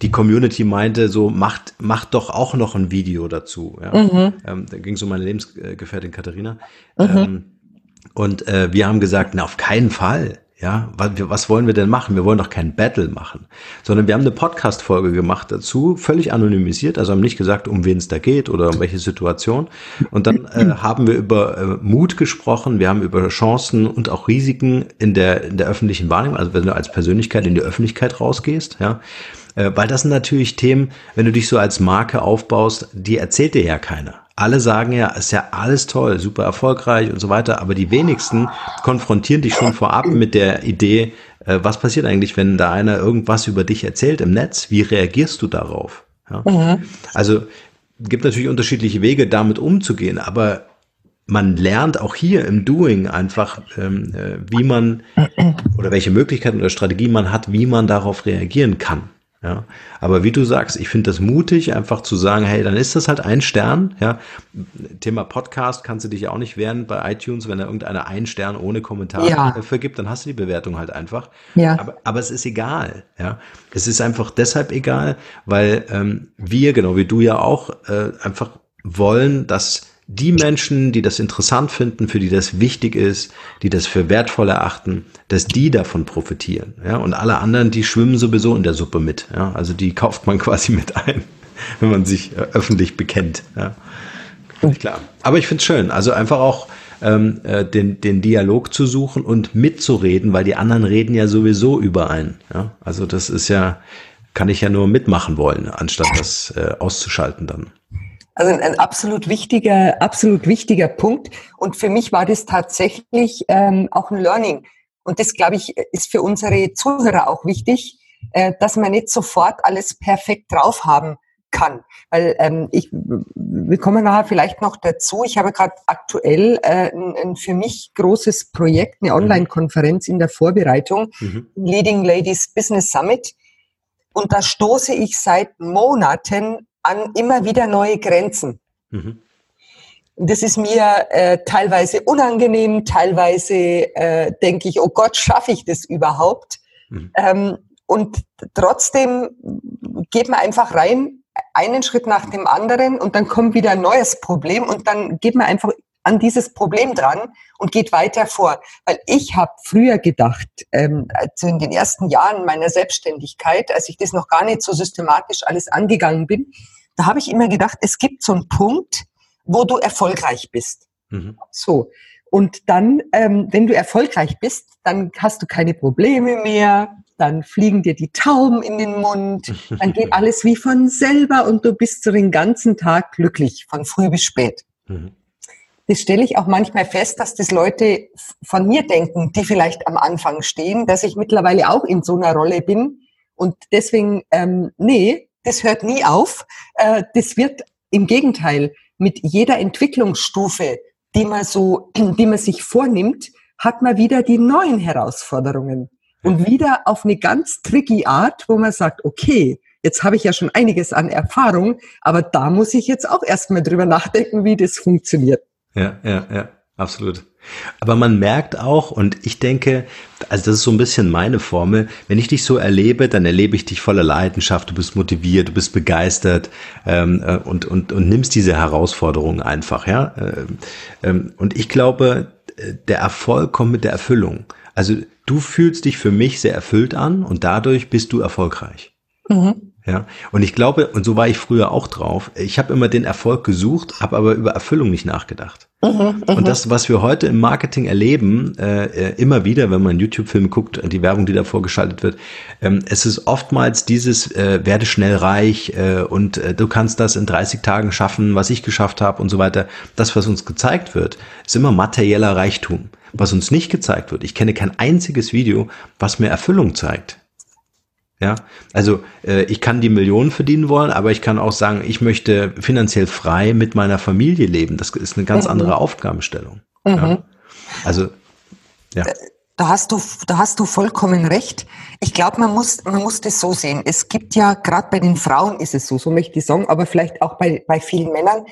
die Community meinte so macht macht doch auch noch ein Video dazu. Ja, mhm. ähm, da ging es um meine Lebensgefährtin Katharina. Mhm. Ähm, und äh, wir haben gesagt, na auf keinen Fall. Ja, was wollen wir denn machen? Wir wollen doch kein Battle machen, sondern wir haben eine Podcast-Folge gemacht dazu, völlig anonymisiert, also haben nicht gesagt, um wen es da geht oder um welche Situation. Und dann äh, haben wir über äh, Mut gesprochen, wir haben über Chancen und auch Risiken in der, in der öffentlichen Wahrnehmung, also wenn du als Persönlichkeit in die Öffentlichkeit rausgehst, ja. Äh, weil das sind natürlich Themen, wenn du dich so als Marke aufbaust, die erzählt dir ja keiner alle sagen ja, ist ja alles toll, super erfolgreich und so weiter, aber die wenigsten konfrontieren dich schon vorab mit der Idee, äh, was passiert eigentlich, wenn da einer irgendwas über dich erzählt im Netz? Wie reagierst du darauf? Ja? Mhm. Also gibt natürlich unterschiedliche Wege, damit umzugehen, aber man lernt auch hier im Doing einfach, ähm, äh, wie man oder welche Möglichkeiten oder Strategien man hat, wie man darauf reagieren kann. Ja, aber wie du sagst, ich finde das mutig, einfach zu sagen, hey, dann ist das halt ein Stern. Ja, Thema Podcast kannst du dich auch nicht wehren bei iTunes, wenn da irgendeiner einen Stern ohne Kommentar ja. vergibt, dann hast du die Bewertung halt einfach. Ja. Aber, aber es ist egal. Ja, es ist einfach deshalb egal, weil ähm, wir, genau wie du ja auch, äh, einfach wollen, dass die Menschen, die das interessant finden, für die das wichtig ist, die das für wertvoll erachten, dass die davon profitieren. Ja? Und alle anderen, die schwimmen sowieso in der Suppe mit. Ja? Also die kauft man quasi mit ein, wenn man sich äh, öffentlich bekennt. Ja? Klar. Aber ich finde es schön. Also einfach auch ähm, äh, den, den Dialog zu suchen und mitzureden, weil die anderen reden ja sowieso über einen. Ja? Also das ist ja, kann ich ja nur mitmachen wollen, anstatt das äh, auszuschalten dann. Also ein, absolut wichtiger, absolut wichtiger Punkt. Und für mich war das tatsächlich ähm, auch ein Learning. Und das, glaube ich, ist für unsere Zuhörer auch wichtig, äh, dass man nicht sofort alles perfekt drauf haben kann. Weil ähm, ich, wir kommen nachher vielleicht noch dazu. Ich habe gerade aktuell äh, ein, ein für mich großes Projekt, eine mhm. Online-Konferenz in der Vorbereitung, mhm. Leading Ladies Business Summit. Und da stoße ich seit Monaten an immer wieder neue Grenzen. Mhm. Das ist mir äh, teilweise unangenehm, teilweise äh, denke ich, oh Gott, schaffe ich das überhaupt? Mhm. Ähm, und trotzdem geht man einfach rein, einen Schritt nach dem anderen und dann kommt wieder ein neues Problem und dann geht man einfach an dieses Problem dran und geht weiter vor. Weil ich habe früher gedacht, ähm, also in den ersten Jahren meiner Selbstständigkeit, als ich das noch gar nicht so systematisch alles angegangen bin, da habe ich immer gedacht, es gibt so einen Punkt, wo du erfolgreich bist. Mhm. So. Und dann, ähm, wenn du erfolgreich bist, dann hast du keine Probleme mehr, dann fliegen dir die Tauben in den Mund, dann geht alles wie von selber und du bist so den ganzen Tag glücklich, von früh bis spät. Mhm. Das stelle ich auch manchmal fest, dass das Leute von mir denken, die vielleicht am Anfang stehen, dass ich mittlerweile auch in so einer Rolle bin. Und deswegen, ähm, nee, das hört nie auf. Äh, das wird im Gegenteil mit jeder Entwicklungsstufe, die man so, die man sich vornimmt, hat man wieder die neuen Herausforderungen. Und wieder auf eine ganz tricky Art, wo man sagt, okay, jetzt habe ich ja schon einiges an Erfahrung, aber da muss ich jetzt auch erstmal drüber nachdenken, wie das funktioniert. Ja, ja, ja, absolut. Aber man merkt auch, und ich denke, also das ist so ein bisschen meine Formel, wenn ich dich so erlebe, dann erlebe ich dich voller Leidenschaft, du bist motiviert, du bist begeistert ähm, äh, und, und, und nimmst diese Herausforderungen einfach, ja. Ähm, ähm, und ich glaube, äh, der Erfolg kommt mit der Erfüllung. Also du fühlst dich für mich sehr erfüllt an und dadurch bist du erfolgreich. Mhm. Ja, und ich glaube, und so war ich früher auch drauf, ich habe immer den Erfolg gesucht, habe aber über Erfüllung nicht nachgedacht. Mhm, und das, was wir heute im Marketing erleben, äh, äh immer wieder, wenn man YouTube-Filme guckt, die Werbung, die davor geschaltet wird, ähm, es ist oftmals dieses äh, werde schnell reich äh, und äh, du kannst das in 30 Tagen schaffen, was ich geschafft habe und so weiter. Das, was uns gezeigt wird, ist immer materieller Reichtum. Was uns nicht gezeigt wird, ich kenne kein einziges Video, was mir Erfüllung zeigt. Ja, also äh, ich kann die Millionen verdienen wollen, aber ich kann auch sagen, ich möchte finanziell frei mit meiner Familie leben. Das ist eine ganz mhm. andere Aufgabenstellung. Mhm. Ja. Also ja. Da hast du, da hast du vollkommen recht. Ich glaube, man muss, man muss das so sehen. Es gibt ja, gerade bei den Frauen ist es so, so möchte ich sagen, aber vielleicht auch bei, bei vielen Männern,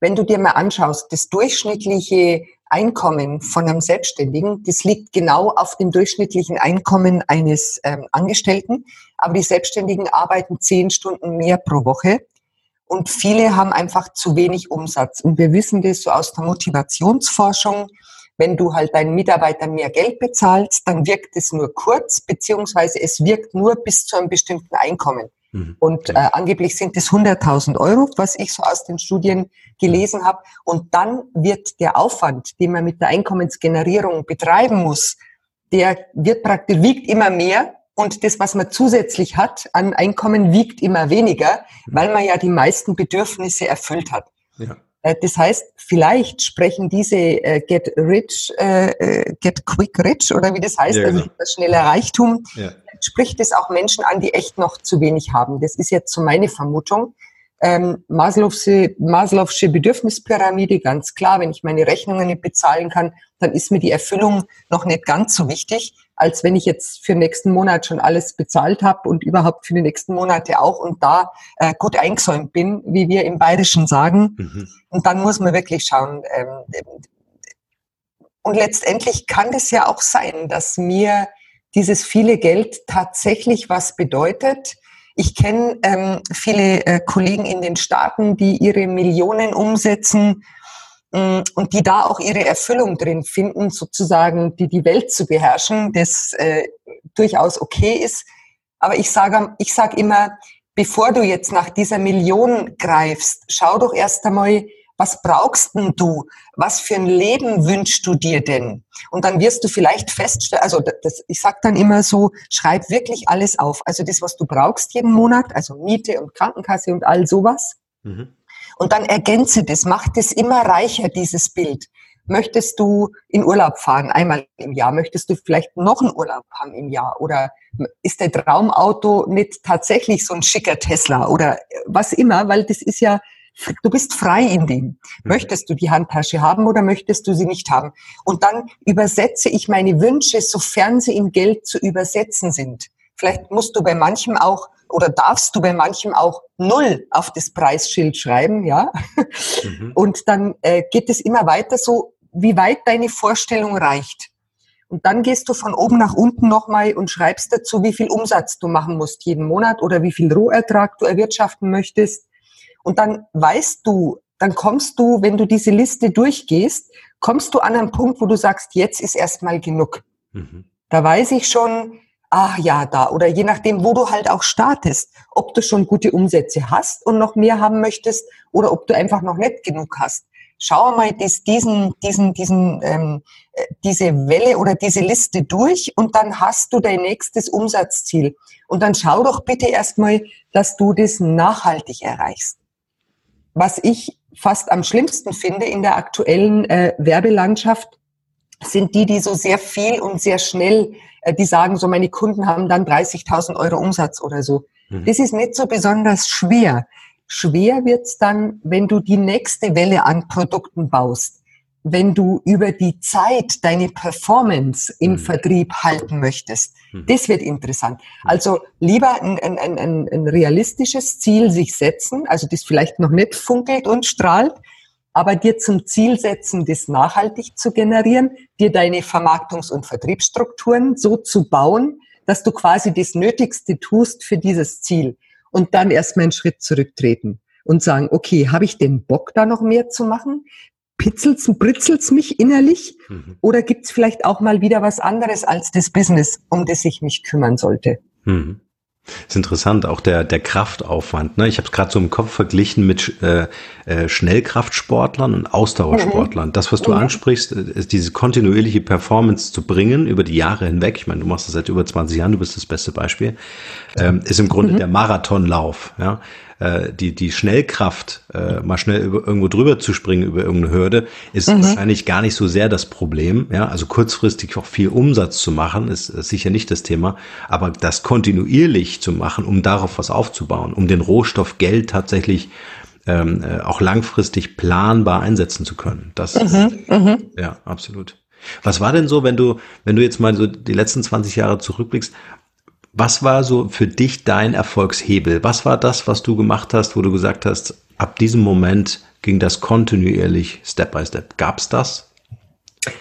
wenn du dir mal anschaust, das durchschnittliche Einkommen von einem Selbstständigen, das liegt genau auf dem durchschnittlichen Einkommen eines ähm, Angestellten. Aber die Selbstständigen arbeiten zehn Stunden mehr pro Woche. Und viele haben einfach zu wenig Umsatz. Und wir wissen das so aus der Motivationsforschung. Wenn du halt deinen Mitarbeitern mehr Geld bezahlst, dann wirkt es nur kurz, beziehungsweise es wirkt nur bis zu einem bestimmten Einkommen. Mhm. Und äh, angeblich sind es 100.000 Euro, was ich so aus den Studien gelesen habe. Und dann wird der Aufwand, den man mit der Einkommensgenerierung betreiben muss, der wird praktisch, wiegt immer mehr und das, was man zusätzlich hat an Einkommen, wiegt immer weniger, mhm. weil man ja die meisten Bedürfnisse erfüllt hat. Ja. Äh, das heißt, vielleicht sprechen diese äh, Get Rich, äh, äh, Get Quick Rich oder wie das heißt, ja, also genau. also das schnelle Reichtum, ja spricht es auch Menschen an, die echt noch zu wenig haben. Das ist jetzt so meine Vermutung. Ähm, Maslow'sche, Maslow'sche Bedürfnispyramide, ganz klar, wenn ich meine Rechnungen nicht bezahlen kann, dann ist mir die Erfüllung noch nicht ganz so wichtig, als wenn ich jetzt für den nächsten Monat schon alles bezahlt habe und überhaupt für die nächsten Monate auch und da äh, gut eingesäumt bin, wie wir im Bayerischen sagen. Mhm. Und dann muss man wirklich schauen. Ähm, und letztendlich kann es ja auch sein, dass mir dieses viele Geld tatsächlich was bedeutet. Ich kenne ähm, viele äh, Kollegen in den Staaten, die ihre Millionen umsetzen und die da auch ihre Erfüllung drin finden, sozusagen die, die Welt zu beherrschen, das äh, durchaus okay ist. Aber ich sage ich sag immer, bevor du jetzt nach dieser Million greifst, schau doch erst einmal, was brauchst denn du? Was für ein Leben wünschst du dir denn? Und dann wirst du vielleicht feststellen, also das, ich sag dann immer so, schreib wirklich alles auf. Also das, was du brauchst jeden Monat, also Miete und Krankenkasse und all sowas. Mhm. Und dann ergänze das, mach das immer reicher, dieses Bild. Möchtest du in Urlaub fahren, einmal im Jahr? Möchtest du vielleicht noch einen Urlaub haben im Jahr? Oder ist der Traumauto nicht tatsächlich so ein schicker Tesla oder was immer? Weil das ist ja, Du bist frei in dem. Mhm. Möchtest du die Handtasche haben oder möchtest du sie nicht haben? Und dann übersetze ich meine Wünsche, sofern sie in Geld zu übersetzen sind. Vielleicht musst du bei manchem auch oder darfst du bei manchem auch null auf das Preisschild schreiben, ja. Mhm. Und dann äh, geht es immer weiter so, wie weit deine Vorstellung reicht. Und dann gehst du von oben nach unten nochmal und schreibst dazu, wie viel Umsatz du machen musst jeden Monat oder wie viel Rohertrag du erwirtschaften möchtest und dann weißt du, dann kommst du, wenn du diese Liste durchgehst, kommst du an einen Punkt, wo du sagst, jetzt ist erstmal genug. Mhm. Da weiß ich schon, ach ja, da. Oder je nachdem, wo du halt auch startest, ob du schon gute Umsätze hast und noch mehr haben möchtest oder ob du einfach noch nicht genug hast. Schau mal dies, diesen, diesen, diesen, ähm, äh, diese Welle oder diese Liste durch und dann hast du dein nächstes Umsatzziel. Und dann schau doch bitte erstmal, dass du das nachhaltig erreichst. Was ich fast am schlimmsten finde in der aktuellen äh, Werbelandschaft, sind die, die so sehr viel und sehr schnell, äh, die sagen so, meine Kunden haben dann 30.000 Euro Umsatz oder so. Mhm. Das ist nicht so besonders schwer. Schwer wird's dann, wenn du die nächste Welle an Produkten baust wenn du über die Zeit deine Performance im mhm. Vertrieb halten möchtest. Mhm. Das wird interessant. Also lieber ein, ein, ein, ein realistisches Ziel sich setzen, also das vielleicht noch nicht funkelt und strahlt, aber dir zum Ziel setzen, das nachhaltig zu generieren, dir deine Vermarktungs- und Vertriebsstrukturen so zu bauen, dass du quasi das Nötigste tust für dieses Ziel und dann erstmal einen Schritt zurücktreten und sagen, okay, habe ich den Bock da noch mehr zu machen? pitzelt's britzelt's mich innerlich? Mhm. Oder gibt's vielleicht auch mal wieder was anderes als das Business, um das ich mich kümmern sollte? Mhm. Ist interessant, auch der, der Kraftaufwand. Ne? Ich habe es gerade so im Kopf verglichen mit äh, äh, Schnellkraftsportlern und Ausdauersportlern. Das, was du mhm. ansprichst, äh, ist diese kontinuierliche Performance zu bringen über die Jahre hinweg. Ich meine, du machst das seit über 20 Jahren, du bist das beste Beispiel. Ähm, ist im Grunde mhm. der Marathonlauf. Ja? Äh, die, die Schnellkraft, äh, mal schnell über, irgendwo drüber zu springen über irgendeine Hürde, ist mhm. wahrscheinlich gar nicht so sehr das Problem. Ja, also kurzfristig auch viel Umsatz zu machen, ist, ist sicher nicht das Thema, aber das kontinuierlich zu machen, um darauf was aufzubauen, um den Rohstoff Geld tatsächlich ähm, äh, auch langfristig planbar einsetzen zu können. Das mhm, ist, mhm. ja absolut. Was war denn so, wenn du, wenn du jetzt mal so die letzten 20 Jahre zurückblickst, was war so für dich dein Erfolgshebel? Was war das, was du gemacht hast, wo du gesagt hast, ab diesem Moment ging das kontinuierlich Step by Step? Gab's das?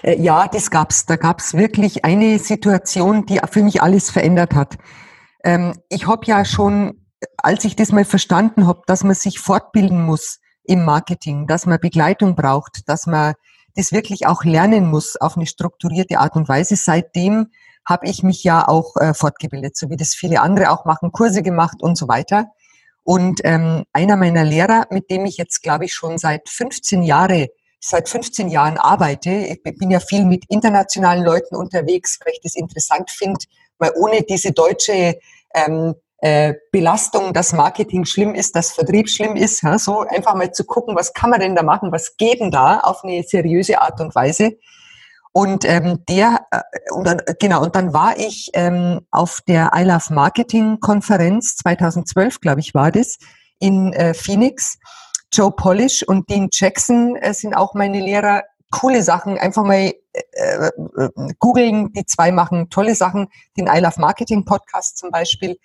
Äh, ja, das gab's. Da gab's wirklich eine Situation, die für mich alles verändert hat. Ähm, ich habe ja schon, als ich das mal verstanden habe, dass man sich fortbilden muss im Marketing, dass man Begleitung braucht, dass man das wirklich auch lernen muss auf eine strukturierte Art und Weise. Seitdem habe ich mich ja auch äh, fortgebildet, so wie das viele andere auch machen, Kurse gemacht und so weiter. Und ähm, einer meiner Lehrer, mit dem ich jetzt, glaube ich, schon seit 15 Jahre, seit 15 Jahren arbeite, ich bin ja viel mit internationalen Leuten unterwegs, weil ich das interessant finde, weil ohne diese deutsche ähm, äh, Belastung, dass Marketing schlimm ist, dass Vertrieb schlimm ist, ja, so einfach mal zu gucken, was kann man denn da machen, was geht denn da auf eine seriöse Art und Weise. Und ähm, der, äh, und dann, genau, und dann war ich ähm, auf der I Love Marketing Konferenz 2012, glaube ich, war das, in äh, Phoenix. Joe Polish und Dean Jackson äh, sind auch meine Lehrer. Coole Sachen, einfach mal äh, äh, googeln. Die zwei machen tolle Sachen. Den I Love Marketing Podcast zum Beispiel.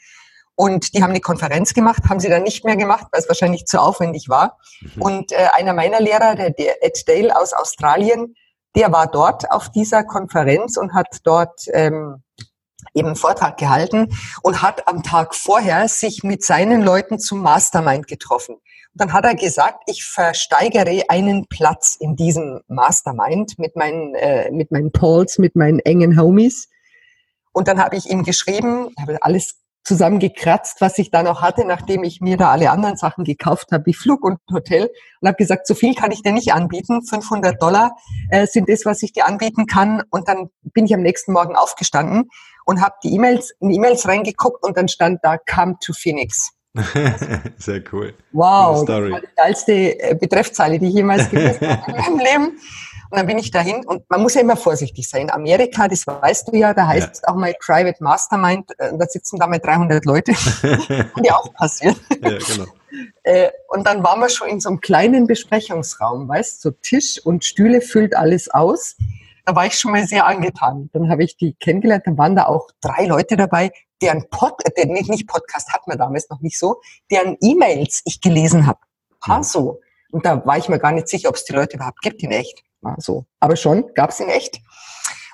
Und die haben eine Konferenz gemacht, haben sie dann nicht mehr gemacht, weil es wahrscheinlich zu aufwendig war. Mhm. Und äh, einer meiner Lehrer, der, der Ed Dale aus Australien, der war dort auf dieser Konferenz und hat dort ähm, eben einen Vortrag gehalten und hat am Tag vorher sich mit seinen Leuten zum Mastermind getroffen. Und dann hat er gesagt, ich versteigere einen Platz in diesem Mastermind mit meinen, äh, mit meinen Pauls, mit meinen engen Homies. Und dann habe ich ihm geschrieben, habe alles zusammengekratzt, was ich da noch hatte, nachdem ich mir da alle anderen Sachen gekauft habe, wie Flug und Hotel. Und habe gesagt, so viel kann ich dir nicht anbieten. 500 Dollar äh, sind das, was ich dir anbieten kann. Und dann bin ich am nächsten Morgen aufgestanden und habe die E-Mails, in E-Mails reingeguckt und dann stand da Come to Phoenix. Sehr cool. Wow, das war die geilste äh, Betreffzeile, die ich jemals gelesen habe in meinem Leben. Und dann bin ich dahin und man muss ja immer vorsichtig sein. In Amerika, das weißt du ja, da heißt es auch mal Private Mastermind, äh, da sitzen da mal 300 Leute. Kann ja auch passieren. Ja, genau. Äh, und dann waren wir schon in so einem kleinen Besprechungsraum, weißt du, so Tisch und Stühle füllt alles aus. Da war ich schon mal sehr angetan. Dann habe ich die kennengelernt, dann waren da auch drei Leute dabei, deren Pod, der nicht Podcast hat man damals noch nicht so, deren E-Mails ich gelesen habe. Ha, so. Und da war ich mir gar nicht sicher, ob es die Leute überhaupt gibt in echt. War so. Aber schon, gab es in echt.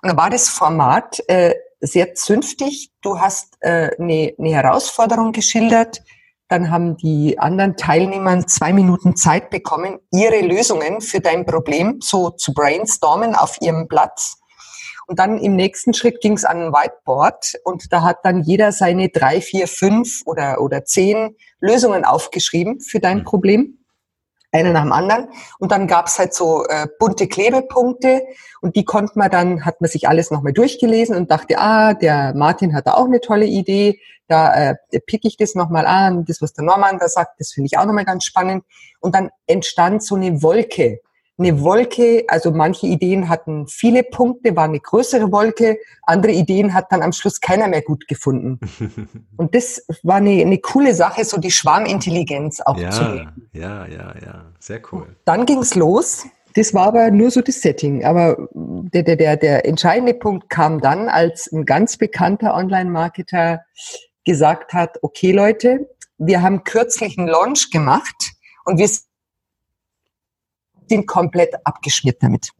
Und da war das Format äh, sehr zünftig. Du hast äh, eine, eine Herausforderung geschildert, dann haben die anderen Teilnehmer zwei Minuten Zeit bekommen, ihre Lösungen für dein Problem so zu brainstormen auf ihrem Platz. Und dann im nächsten Schritt ging es an ein Whiteboard und da hat dann jeder seine drei, vier, fünf oder, oder zehn Lösungen aufgeschrieben für dein mhm. Problem einer nach dem anderen. Und dann gab's halt so äh, bunte Klebepunkte und die konnte man dann, hat man sich alles nochmal durchgelesen und dachte, ah, der Martin hat da auch eine tolle Idee, da äh, pick ich das nochmal an, das, was der Norman da sagt, das finde ich auch nochmal ganz spannend. Und dann entstand so eine Wolke eine Wolke, also manche Ideen hatten viele Punkte, war eine größere Wolke, andere Ideen hat dann am Schluss keiner mehr gut gefunden. Und das war eine, eine coole Sache, so die Schwarmintelligenz auch ja, zu leben. Ja, ja, ja, sehr cool. Dann ging's los. Das war aber nur so das Setting. Aber der, der, der, der entscheidende Punkt kam dann, als ein ganz bekannter Online-Marketer gesagt hat, okay Leute, wir haben kürzlich einen Launch gemacht und wir sind komplett abgeschmiert damit.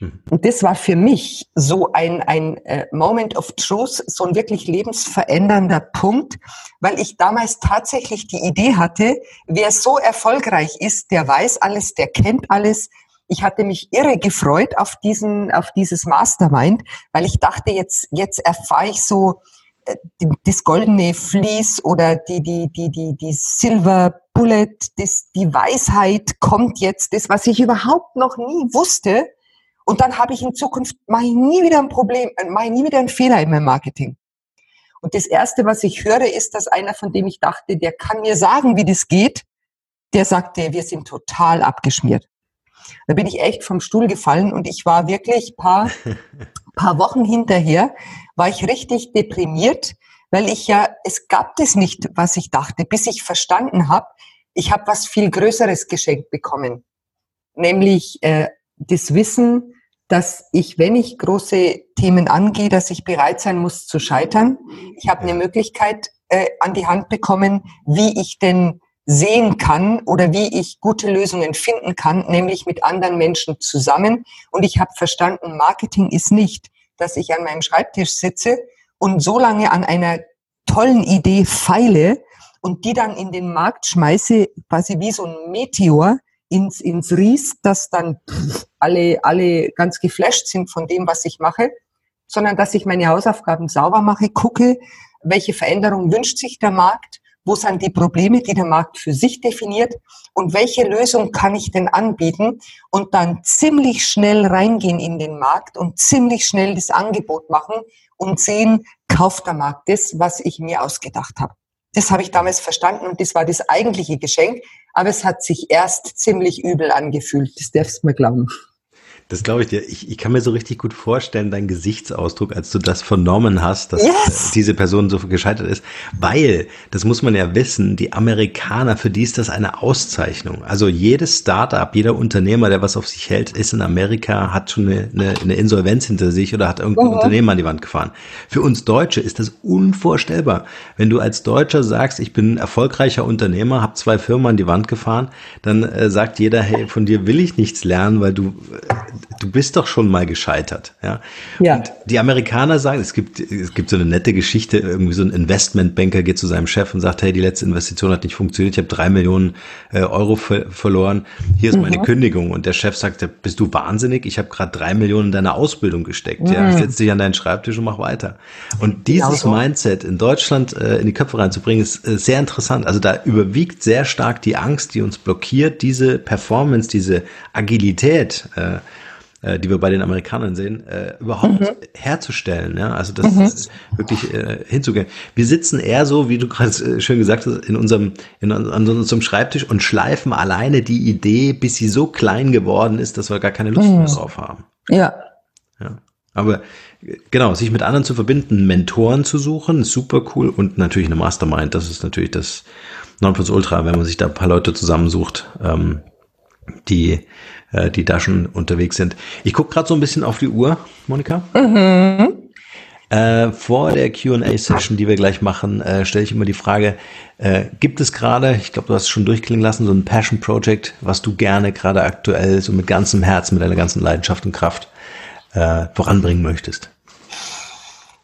Mhm. Und das war für mich so ein, ein äh, Moment of Truth, so ein wirklich lebensverändernder Punkt, weil ich damals tatsächlich die Idee hatte, wer so erfolgreich ist, der weiß alles, der kennt alles. Ich hatte mich irre gefreut auf diesen, auf dieses Mastermind, weil ich dachte, jetzt, jetzt erfahre ich so äh, das goldene Vlies oder die, die, die, die, die Silver Bullet, das, die Weisheit kommt jetzt, das, was ich überhaupt noch nie wusste. Und dann habe ich in Zukunft, mache ich nie wieder ein Problem, äh, mache ich nie wieder einen Fehler in meinem Marketing. Und das Erste, was ich höre, ist, dass einer, von dem ich dachte, der kann mir sagen, wie das geht, der sagte, wir sind total abgeschmiert. Da bin ich echt vom Stuhl gefallen und ich war wirklich paar, paar Wochen hinterher, war ich richtig deprimiert, weil ich ja, es gab das nicht, was ich dachte, bis ich verstanden habe, ich habe was viel Größeres geschenkt bekommen, nämlich äh, das Wissen, dass ich, wenn ich große Themen angehe, dass ich bereit sein muss zu scheitern. Ich habe eine Möglichkeit äh, an die Hand bekommen, wie ich denn sehen kann oder wie ich gute Lösungen finden kann, nämlich mit anderen Menschen zusammen. Und ich habe verstanden, Marketing ist nicht, dass ich an meinem Schreibtisch sitze und so lange an einer tollen Idee feile und die dann in den Markt schmeiße, quasi wie so ein Meteor ins, ins Ries, dass dann alle, alle ganz geflasht sind von dem, was ich mache, sondern dass ich meine Hausaufgaben sauber mache, gucke, welche Veränderung wünscht sich der Markt, wo sind die Probleme, die der Markt für sich definiert und welche Lösung kann ich denn anbieten und dann ziemlich schnell reingehen in den Markt und ziemlich schnell das Angebot machen und sehen, kauft der Markt das, was ich mir ausgedacht habe. Das habe ich damals verstanden und das war das eigentliche Geschenk, aber es hat sich erst ziemlich übel angefühlt, das darfst du mir glauben. Das glaube ich dir. Ich, ich kann mir so richtig gut vorstellen, dein Gesichtsausdruck, als du das vernommen hast, dass yes. diese Person so gescheitert ist. Weil, das muss man ja wissen, die Amerikaner, für die ist das eine Auszeichnung. Also jedes Startup, jeder Unternehmer, der was auf sich hält, ist in Amerika, hat schon eine, eine, eine Insolvenz hinter sich oder hat irgendein oh. Unternehmen an die Wand gefahren. Für uns Deutsche ist das unvorstellbar. Wenn du als Deutscher sagst, ich bin ein erfolgreicher Unternehmer, habe zwei Firmen an die Wand gefahren, dann äh, sagt jeder, hey, von dir will ich nichts lernen, weil du du bist doch schon mal gescheitert. Ja? ja. Und die Amerikaner sagen, es gibt, es gibt so eine nette Geschichte, irgendwie so ein Investmentbanker geht zu seinem Chef und sagt, hey, die letzte Investition hat nicht funktioniert, ich habe drei Millionen äh, Euro ver verloren, hier ist mhm. meine Kündigung. Und der Chef sagt, bist du wahnsinnig? Ich habe gerade drei Millionen in deine Ausbildung gesteckt. Mhm. Ja, setz dich an deinen Schreibtisch und mach weiter. Und dieses genau so. Mindset in Deutschland äh, in die Köpfe reinzubringen, ist äh, sehr interessant. Also da überwiegt sehr stark die Angst, die uns blockiert, diese Performance, diese Agilität, äh, äh, die wir bei den Amerikanern sehen, äh, überhaupt mhm. herzustellen. Ja? Also das mhm. wirklich äh, hinzugehen. Wir sitzen eher so, wie du gerade äh, schön gesagt hast, in unserem, in, an unserem Schreibtisch und schleifen alleine die Idee, bis sie so klein geworden ist, dass wir gar keine Lust mhm. mehr drauf haben. Ja. ja. Aber genau, sich mit anderen zu verbinden, Mentoren zu suchen, ist super cool und natürlich eine Mastermind. Das ist natürlich das Nonplusultra, wenn man sich da ein paar Leute zusammensucht, ähm, die äh, die da schon unterwegs sind. Ich gucke gerade so ein bisschen auf die Uhr, Monika. Mhm. Äh, vor der QA-Session, die wir gleich machen, äh, stelle ich immer die Frage, äh, gibt es gerade, ich glaube, du hast es schon durchklingen lassen, so ein Passion Project, was du gerne gerade aktuell so mit ganzem Herz, mit deiner ganzen Leidenschaft und Kraft äh, voranbringen möchtest?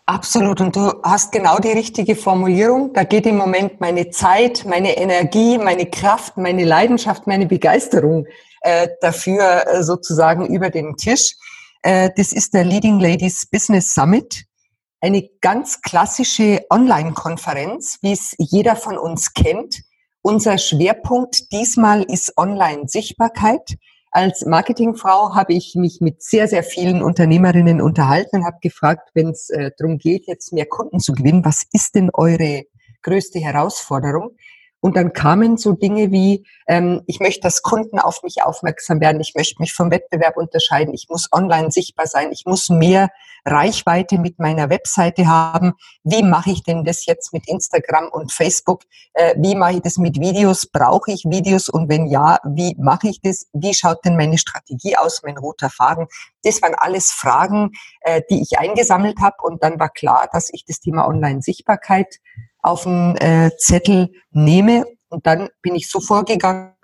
Absolut. Und du hast genau die richtige Formulierung. Da geht im Moment meine Zeit, meine Energie, meine Kraft, meine Leidenschaft, meine Begeisterung äh, dafür äh, sozusagen über den Tisch. Äh, das ist der Leading Ladies Business Summit. Eine ganz klassische Online-Konferenz, wie es jeder von uns kennt. Unser Schwerpunkt diesmal ist Online-Sichtbarkeit. Als Marketingfrau habe ich mich mit sehr, sehr vielen Unternehmerinnen unterhalten und habe gefragt, wenn es äh, darum geht, jetzt mehr Kunden zu gewinnen, was ist denn eure größte Herausforderung? Und dann kamen so Dinge wie, ähm, ich möchte, dass Kunden auf mich aufmerksam werden, ich möchte mich vom Wettbewerb unterscheiden, ich muss online sichtbar sein, ich muss mehr Reichweite mit meiner Webseite haben. Wie mache ich denn das jetzt mit Instagram und Facebook? Äh, wie mache ich das mit Videos? Brauche ich Videos? Und wenn ja, wie mache ich das? Wie schaut denn meine Strategie aus, mein roter Faden? Das waren alles Fragen, äh, die ich eingesammelt habe. Und dann war klar, dass ich das Thema Online-Sichtbarkeit auf den äh, Zettel nehme und dann bin ich so vorgegangen,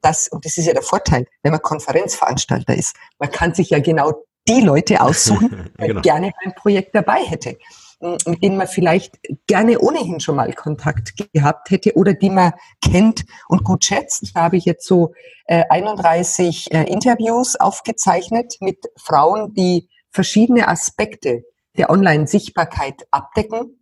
dass, und das ist ja der Vorteil, wenn man Konferenzveranstalter ist, man kann sich ja genau die Leute aussuchen, die genau. gerne beim Projekt dabei hätte, mit denen man vielleicht gerne ohnehin schon mal Kontakt gehabt hätte oder die man kennt und gut schätzt. Da habe ich jetzt so äh, 31 äh, Interviews aufgezeichnet mit Frauen, die verschiedene Aspekte der Online-Sichtbarkeit abdecken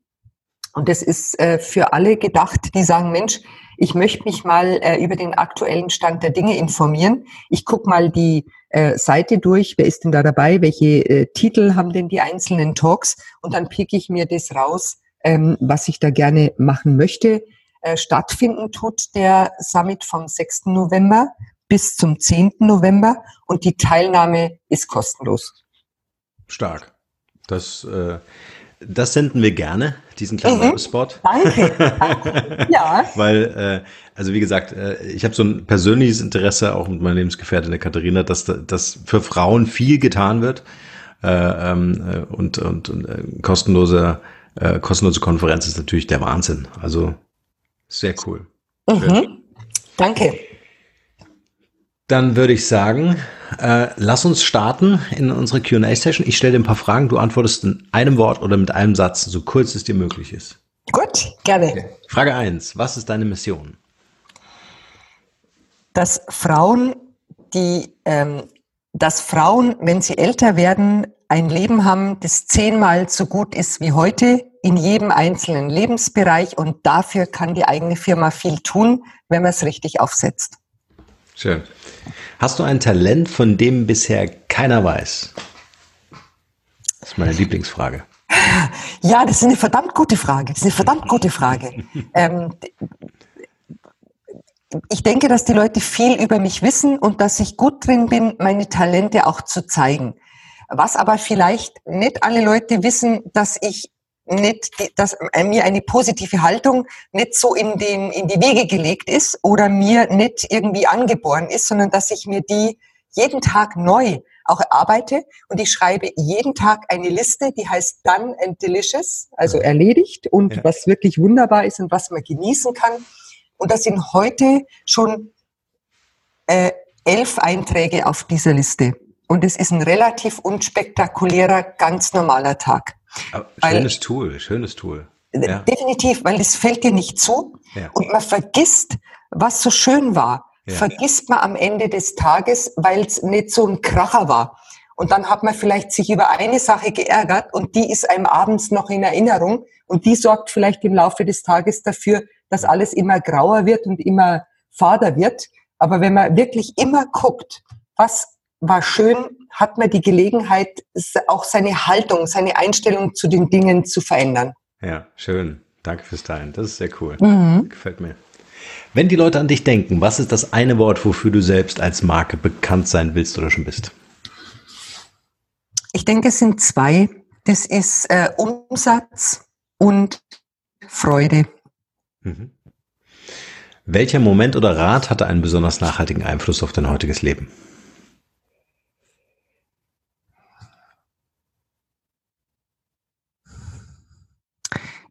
und das ist äh, für alle gedacht, die sagen, Mensch, ich möchte mich mal äh, über den aktuellen Stand der Dinge informieren. Ich gucke mal die äh, Seite durch, wer ist denn da dabei, welche äh, Titel haben denn die einzelnen Talks und dann picke ich mir das raus, ähm, was ich da gerne machen möchte. Äh, stattfinden tut der Summit vom 6. November bis zum 10. November und die Teilnahme ist kostenlos. Stark. Das äh, das senden wir gerne, diesen kleinen mhm. Spot. Danke. ja. Weil, äh, also wie gesagt, äh, ich habe so ein persönliches Interesse, auch mit meiner Lebensgefährtin der Katharina, dass, dass für Frauen viel getan wird äh, ähm, äh, und, und, und äh, kostenlose, äh, kostenlose Konferenz ist natürlich der Wahnsinn. Also sehr cool. Mhm. Danke. Dann würde ich sagen, äh, lass uns starten in unsere QA-Session. Ich stelle dir ein paar Fragen. Du antwortest in einem Wort oder mit einem Satz, so kurz es dir möglich ist. Gut, gerne. Okay. Frage 1. Was ist deine Mission? Dass Frauen, die, ähm, dass Frauen, wenn sie älter werden, ein Leben haben, das zehnmal so gut ist wie heute in jedem einzelnen Lebensbereich und dafür kann die eigene Firma viel tun, wenn man es richtig aufsetzt. Schön. Hast du ein Talent, von dem bisher keiner weiß? Das ist meine Lieblingsfrage. Ja, das ist eine verdammt gute Frage. Das ist eine verdammt gute Frage. ähm, ich denke, dass die Leute viel über mich wissen und dass ich gut drin bin, meine Talente auch zu zeigen. Was aber vielleicht nicht alle Leute wissen, dass ich nicht, dass mir eine positive Haltung nicht so in, den, in die Wege gelegt ist oder mir nicht irgendwie angeboren ist, sondern dass ich mir die jeden Tag neu auch erarbeite und ich schreibe jeden Tag eine Liste, die heißt Done and Delicious, also erledigt und ja. was wirklich wunderbar ist und was man genießen kann. Und das sind heute schon äh, elf Einträge auf dieser Liste. Und es ist ein relativ unspektakulärer, ganz normaler Tag. Schönes weil, Tool, schönes Tool. Ja. Definitiv, weil es fällt dir nicht zu ja. und man vergisst, was so schön war. Ja. Vergisst man am Ende des Tages, weil es nicht so ein Kracher war. Und dann hat man vielleicht sich über eine Sache geärgert und die ist einem abends noch in Erinnerung und die sorgt vielleicht im Laufe des Tages dafür, dass alles immer grauer wird und immer fader wird. Aber wenn man wirklich immer guckt, was war schön, hat man die Gelegenheit, auch seine Haltung, seine Einstellung zu den Dingen zu verändern. Ja, schön. Danke fürs Teilen. Das ist sehr cool. Mhm. Gefällt mir. Wenn die Leute an dich denken, was ist das eine Wort, wofür du selbst als Marke bekannt sein willst oder schon bist? Ich denke, es sind zwei. Das ist äh, Umsatz und Freude. Mhm. Welcher Moment oder Rat hatte einen besonders nachhaltigen Einfluss auf dein heutiges Leben?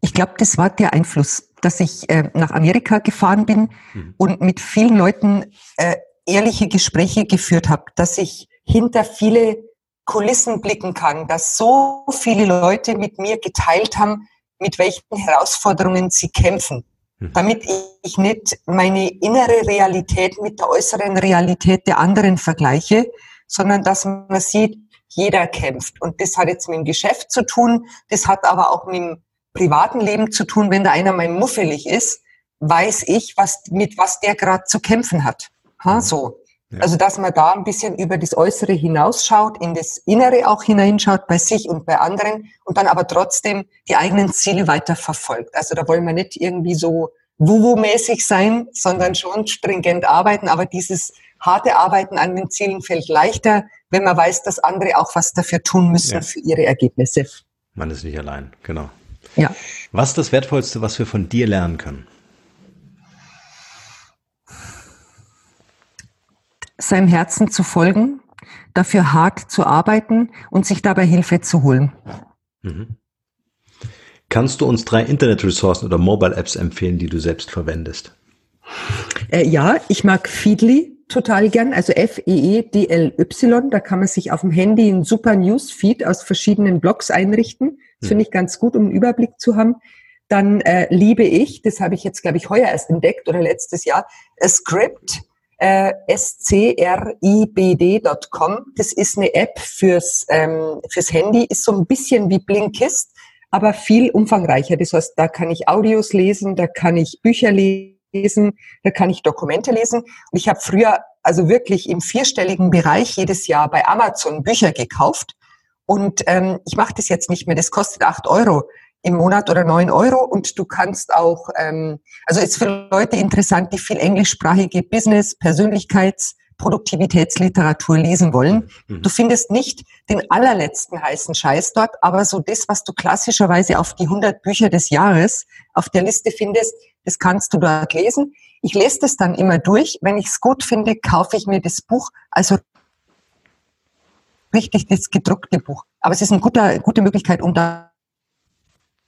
Ich glaube, das war der Einfluss, dass ich äh, nach Amerika gefahren bin mhm. und mit vielen Leuten äh, ehrliche Gespräche geführt habe, dass ich hinter viele Kulissen blicken kann, dass so viele Leute mit mir geteilt haben, mit welchen Herausforderungen sie kämpfen. Mhm. Damit ich nicht meine innere Realität mit der äußeren Realität der anderen vergleiche, sondern dass man sieht, jeder kämpft. Und das hat jetzt mit dem Geschäft zu tun, das hat aber auch mit dem privaten Leben zu tun. Wenn da einer mal muffelig ist, weiß ich, was, mit was der gerade zu kämpfen hat. Ha, mhm. so. Ja. Also, dass man da ein bisschen über das Äußere hinausschaut, in das Innere auch hineinschaut bei sich und bei anderen und dann aber trotzdem die eigenen Ziele weiter verfolgt. Also, da wollen wir nicht irgendwie so wuwu-mäßig sein, sondern schon stringent arbeiten, aber dieses harte Arbeiten an den Zielen fällt leichter, wenn man weiß, dass andere auch was dafür tun müssen ja. für ihre Ergebnisse. Man ist nicht allein, genau. Ja. Was ist das Wertvollste, was wir von dir lernen können? Seinem Herzen zu folgen, dafür hart zu arbeiten und sich dabei Hilfe zu holen. Mhm. Kannst du uns drei Internetressourcen oder Mobile Apps empfehlen, die du selbst verwendest? Äh, ja, ich mag Feedly total gern, also F-E-E-D-L-Y. Da kann man sich auf dem Handy einen super Newsfeed aus verschiedenen Blogs einrichten. Das finde ich ganz gut, um einen Überblick zu haben. Dann äh, liebe ich, das habe ich jetzt, glaube ich, heuer erst entdeckt oder letztes Jahr, Script, äh, scribd.com. Das ist eine App fürs, ähm, fürs Handy, ist so ein bisschen wie Blinkist, aber viel umfangreicher. Das heißt, da kann ich Audios lesen, da kann ich Bücher lesen, lesen, da kann ich Dokumente lesen. Und ich habe früher also wirklich im vierstelligen Bereich jedes Jahr bei Amazon Bücher gekauft. Und ähm, ich mache das jetzt nicht mehr. Das kostet acht Euro im Monat oder neun Euro. Und du kannst auch, ähm, also ist für Leute interessant, die viel englischsprachige Business, Persönlichkeits- Produktivitätsliteratur lesen wollen. Mhm. Du findest nicht den allerletzten heißen Scheiß dort, aber so das, was du klassischerweise auf die 100 Bücher des Jahres auf der Liste findest, das kannst du dort lesen. Ich lese das dann immer durch. Wenn ich es gut finde, kaufe ich mir das Buch. Also richtig das gedruckte Buch. Aber es ist eine gute, gute Möglichkeit, um da,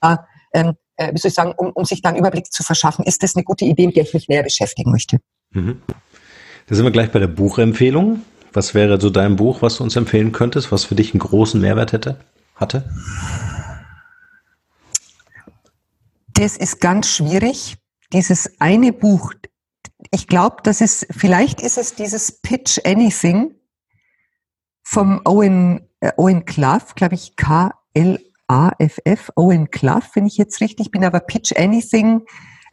ähm, äh, wie soll ich sagen, um, um sich dann Überblick zu verschaffen. Ist das eine gute Idee, mit der ich mich näher beschäftigen möchte? Mhm. Da sind wir gleich bei der Buchempfehlung. Was wäre so dein Buch, was du uns empfehlen könntest, was für dich einen großen Mehrwert hätte, hatte? Das ist ganz schwierig dieses eine Buch, ich glaube, dass es, vielleicht ist es dieses Pitch Anything vom Owen, äh, Owen Clough, glaube ich, K-L-A-F-F, Owen Clough, wenn ich jetzt richtig bin, aber Pitch Anything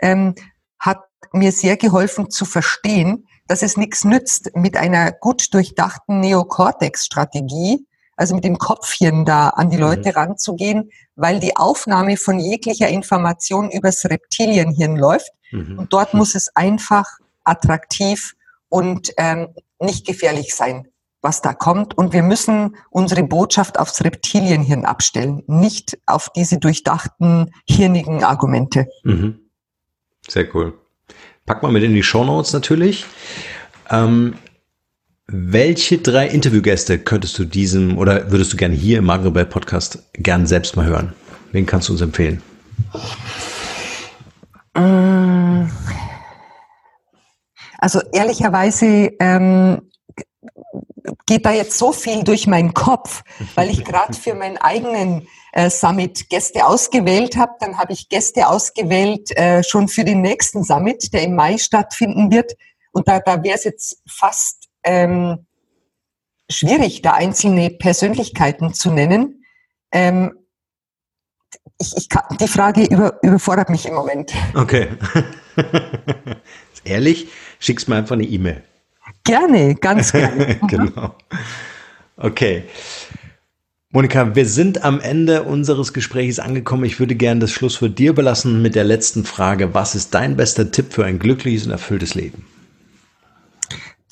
ähm, hat mir sehr geholfen zu verstehen, dass es nichts nützt, mit einer gut durchdachten Neocortex-Strategie also mit dem Kopfchen da an die Leute mhm. ranzugehen, weil die Aufnahme von jeglicher Information übers Reptilienhirn läuft. Mhm. Und dort muss es einfach attraktiv und ähm, nicht gefährlich sein, was da kommt. Und wir müssen unsere Botschaft aufs Reptilienhirn abstellen, nicht auf diese durchdachten, hirnigen Argumente. Mhm. Sehr cool. Pack mal mit in die Show Notes natürlich. Ähm, welche drei Interviewgäste könntest du diesem oder würdest du gerne hier im Magrebell Podcast gern selbst mal hören? Wen kannst du uns empfehlen? Mm. Also ehrlicherweise ähm, geht da jetzt so viel durch meinen Kopf, weil ich gerade für meinen eigenen äh, Summit Gäste ausgewählt habe. Dann habe ich Gäste ausgewählt äh, schon für den nächsten Summit, der im Mai stattfinden wird. Und da, da wäre es jetzt fast ähm, schwierig, da einzelne Persönlichkeiten zu nennen. Ähm, ich, ich kann, die Frage über, überfordert mich im Moment. Okay. Ehrlich, schickst mir einfach eine E-Mail. Gerne, ganz gerne. genau. Okay. Monika, wir sind am Ende unseres Gesprächs angekommen. Ich würde gerne das Schluss für dir belassen mit der letzten Frage. Was ist dein bester Tipp für ein glückliches und erfülltes Leben?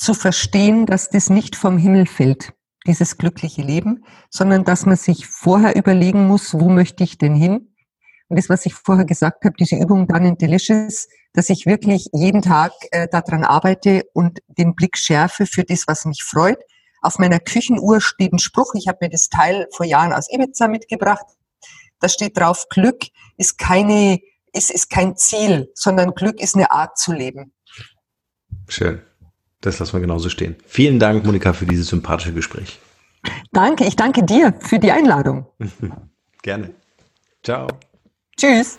zu verstehen, dass das nicht vom Himmel fällt, dieses glückliche Leben, sondern dass man sich vorher überlegen muss, wo möchte ich denn hin? Und das, was ich vorher gesagt habe, diese Übung dann in Delicious, dass ich wirklich jeden Tag äh, daran arbeite und den Blick schärfe für das, was mich freut. Auf meiner Küchenuhr steht ein Spruch, ich habe mir das Teil vor Jahren aus Ibiza mitgebracht. Da steht drauf, Glück ist keine, ist, ist kein Ziel, sondern Glück ist eine Art zu leben. Schön. Das lassen wir genauso stehen. Vielen Dank, Monika, für dieses sympathische Gespräch. Danke, ich danke dir für die Einladung. Gerne. Ciao. Tschüss.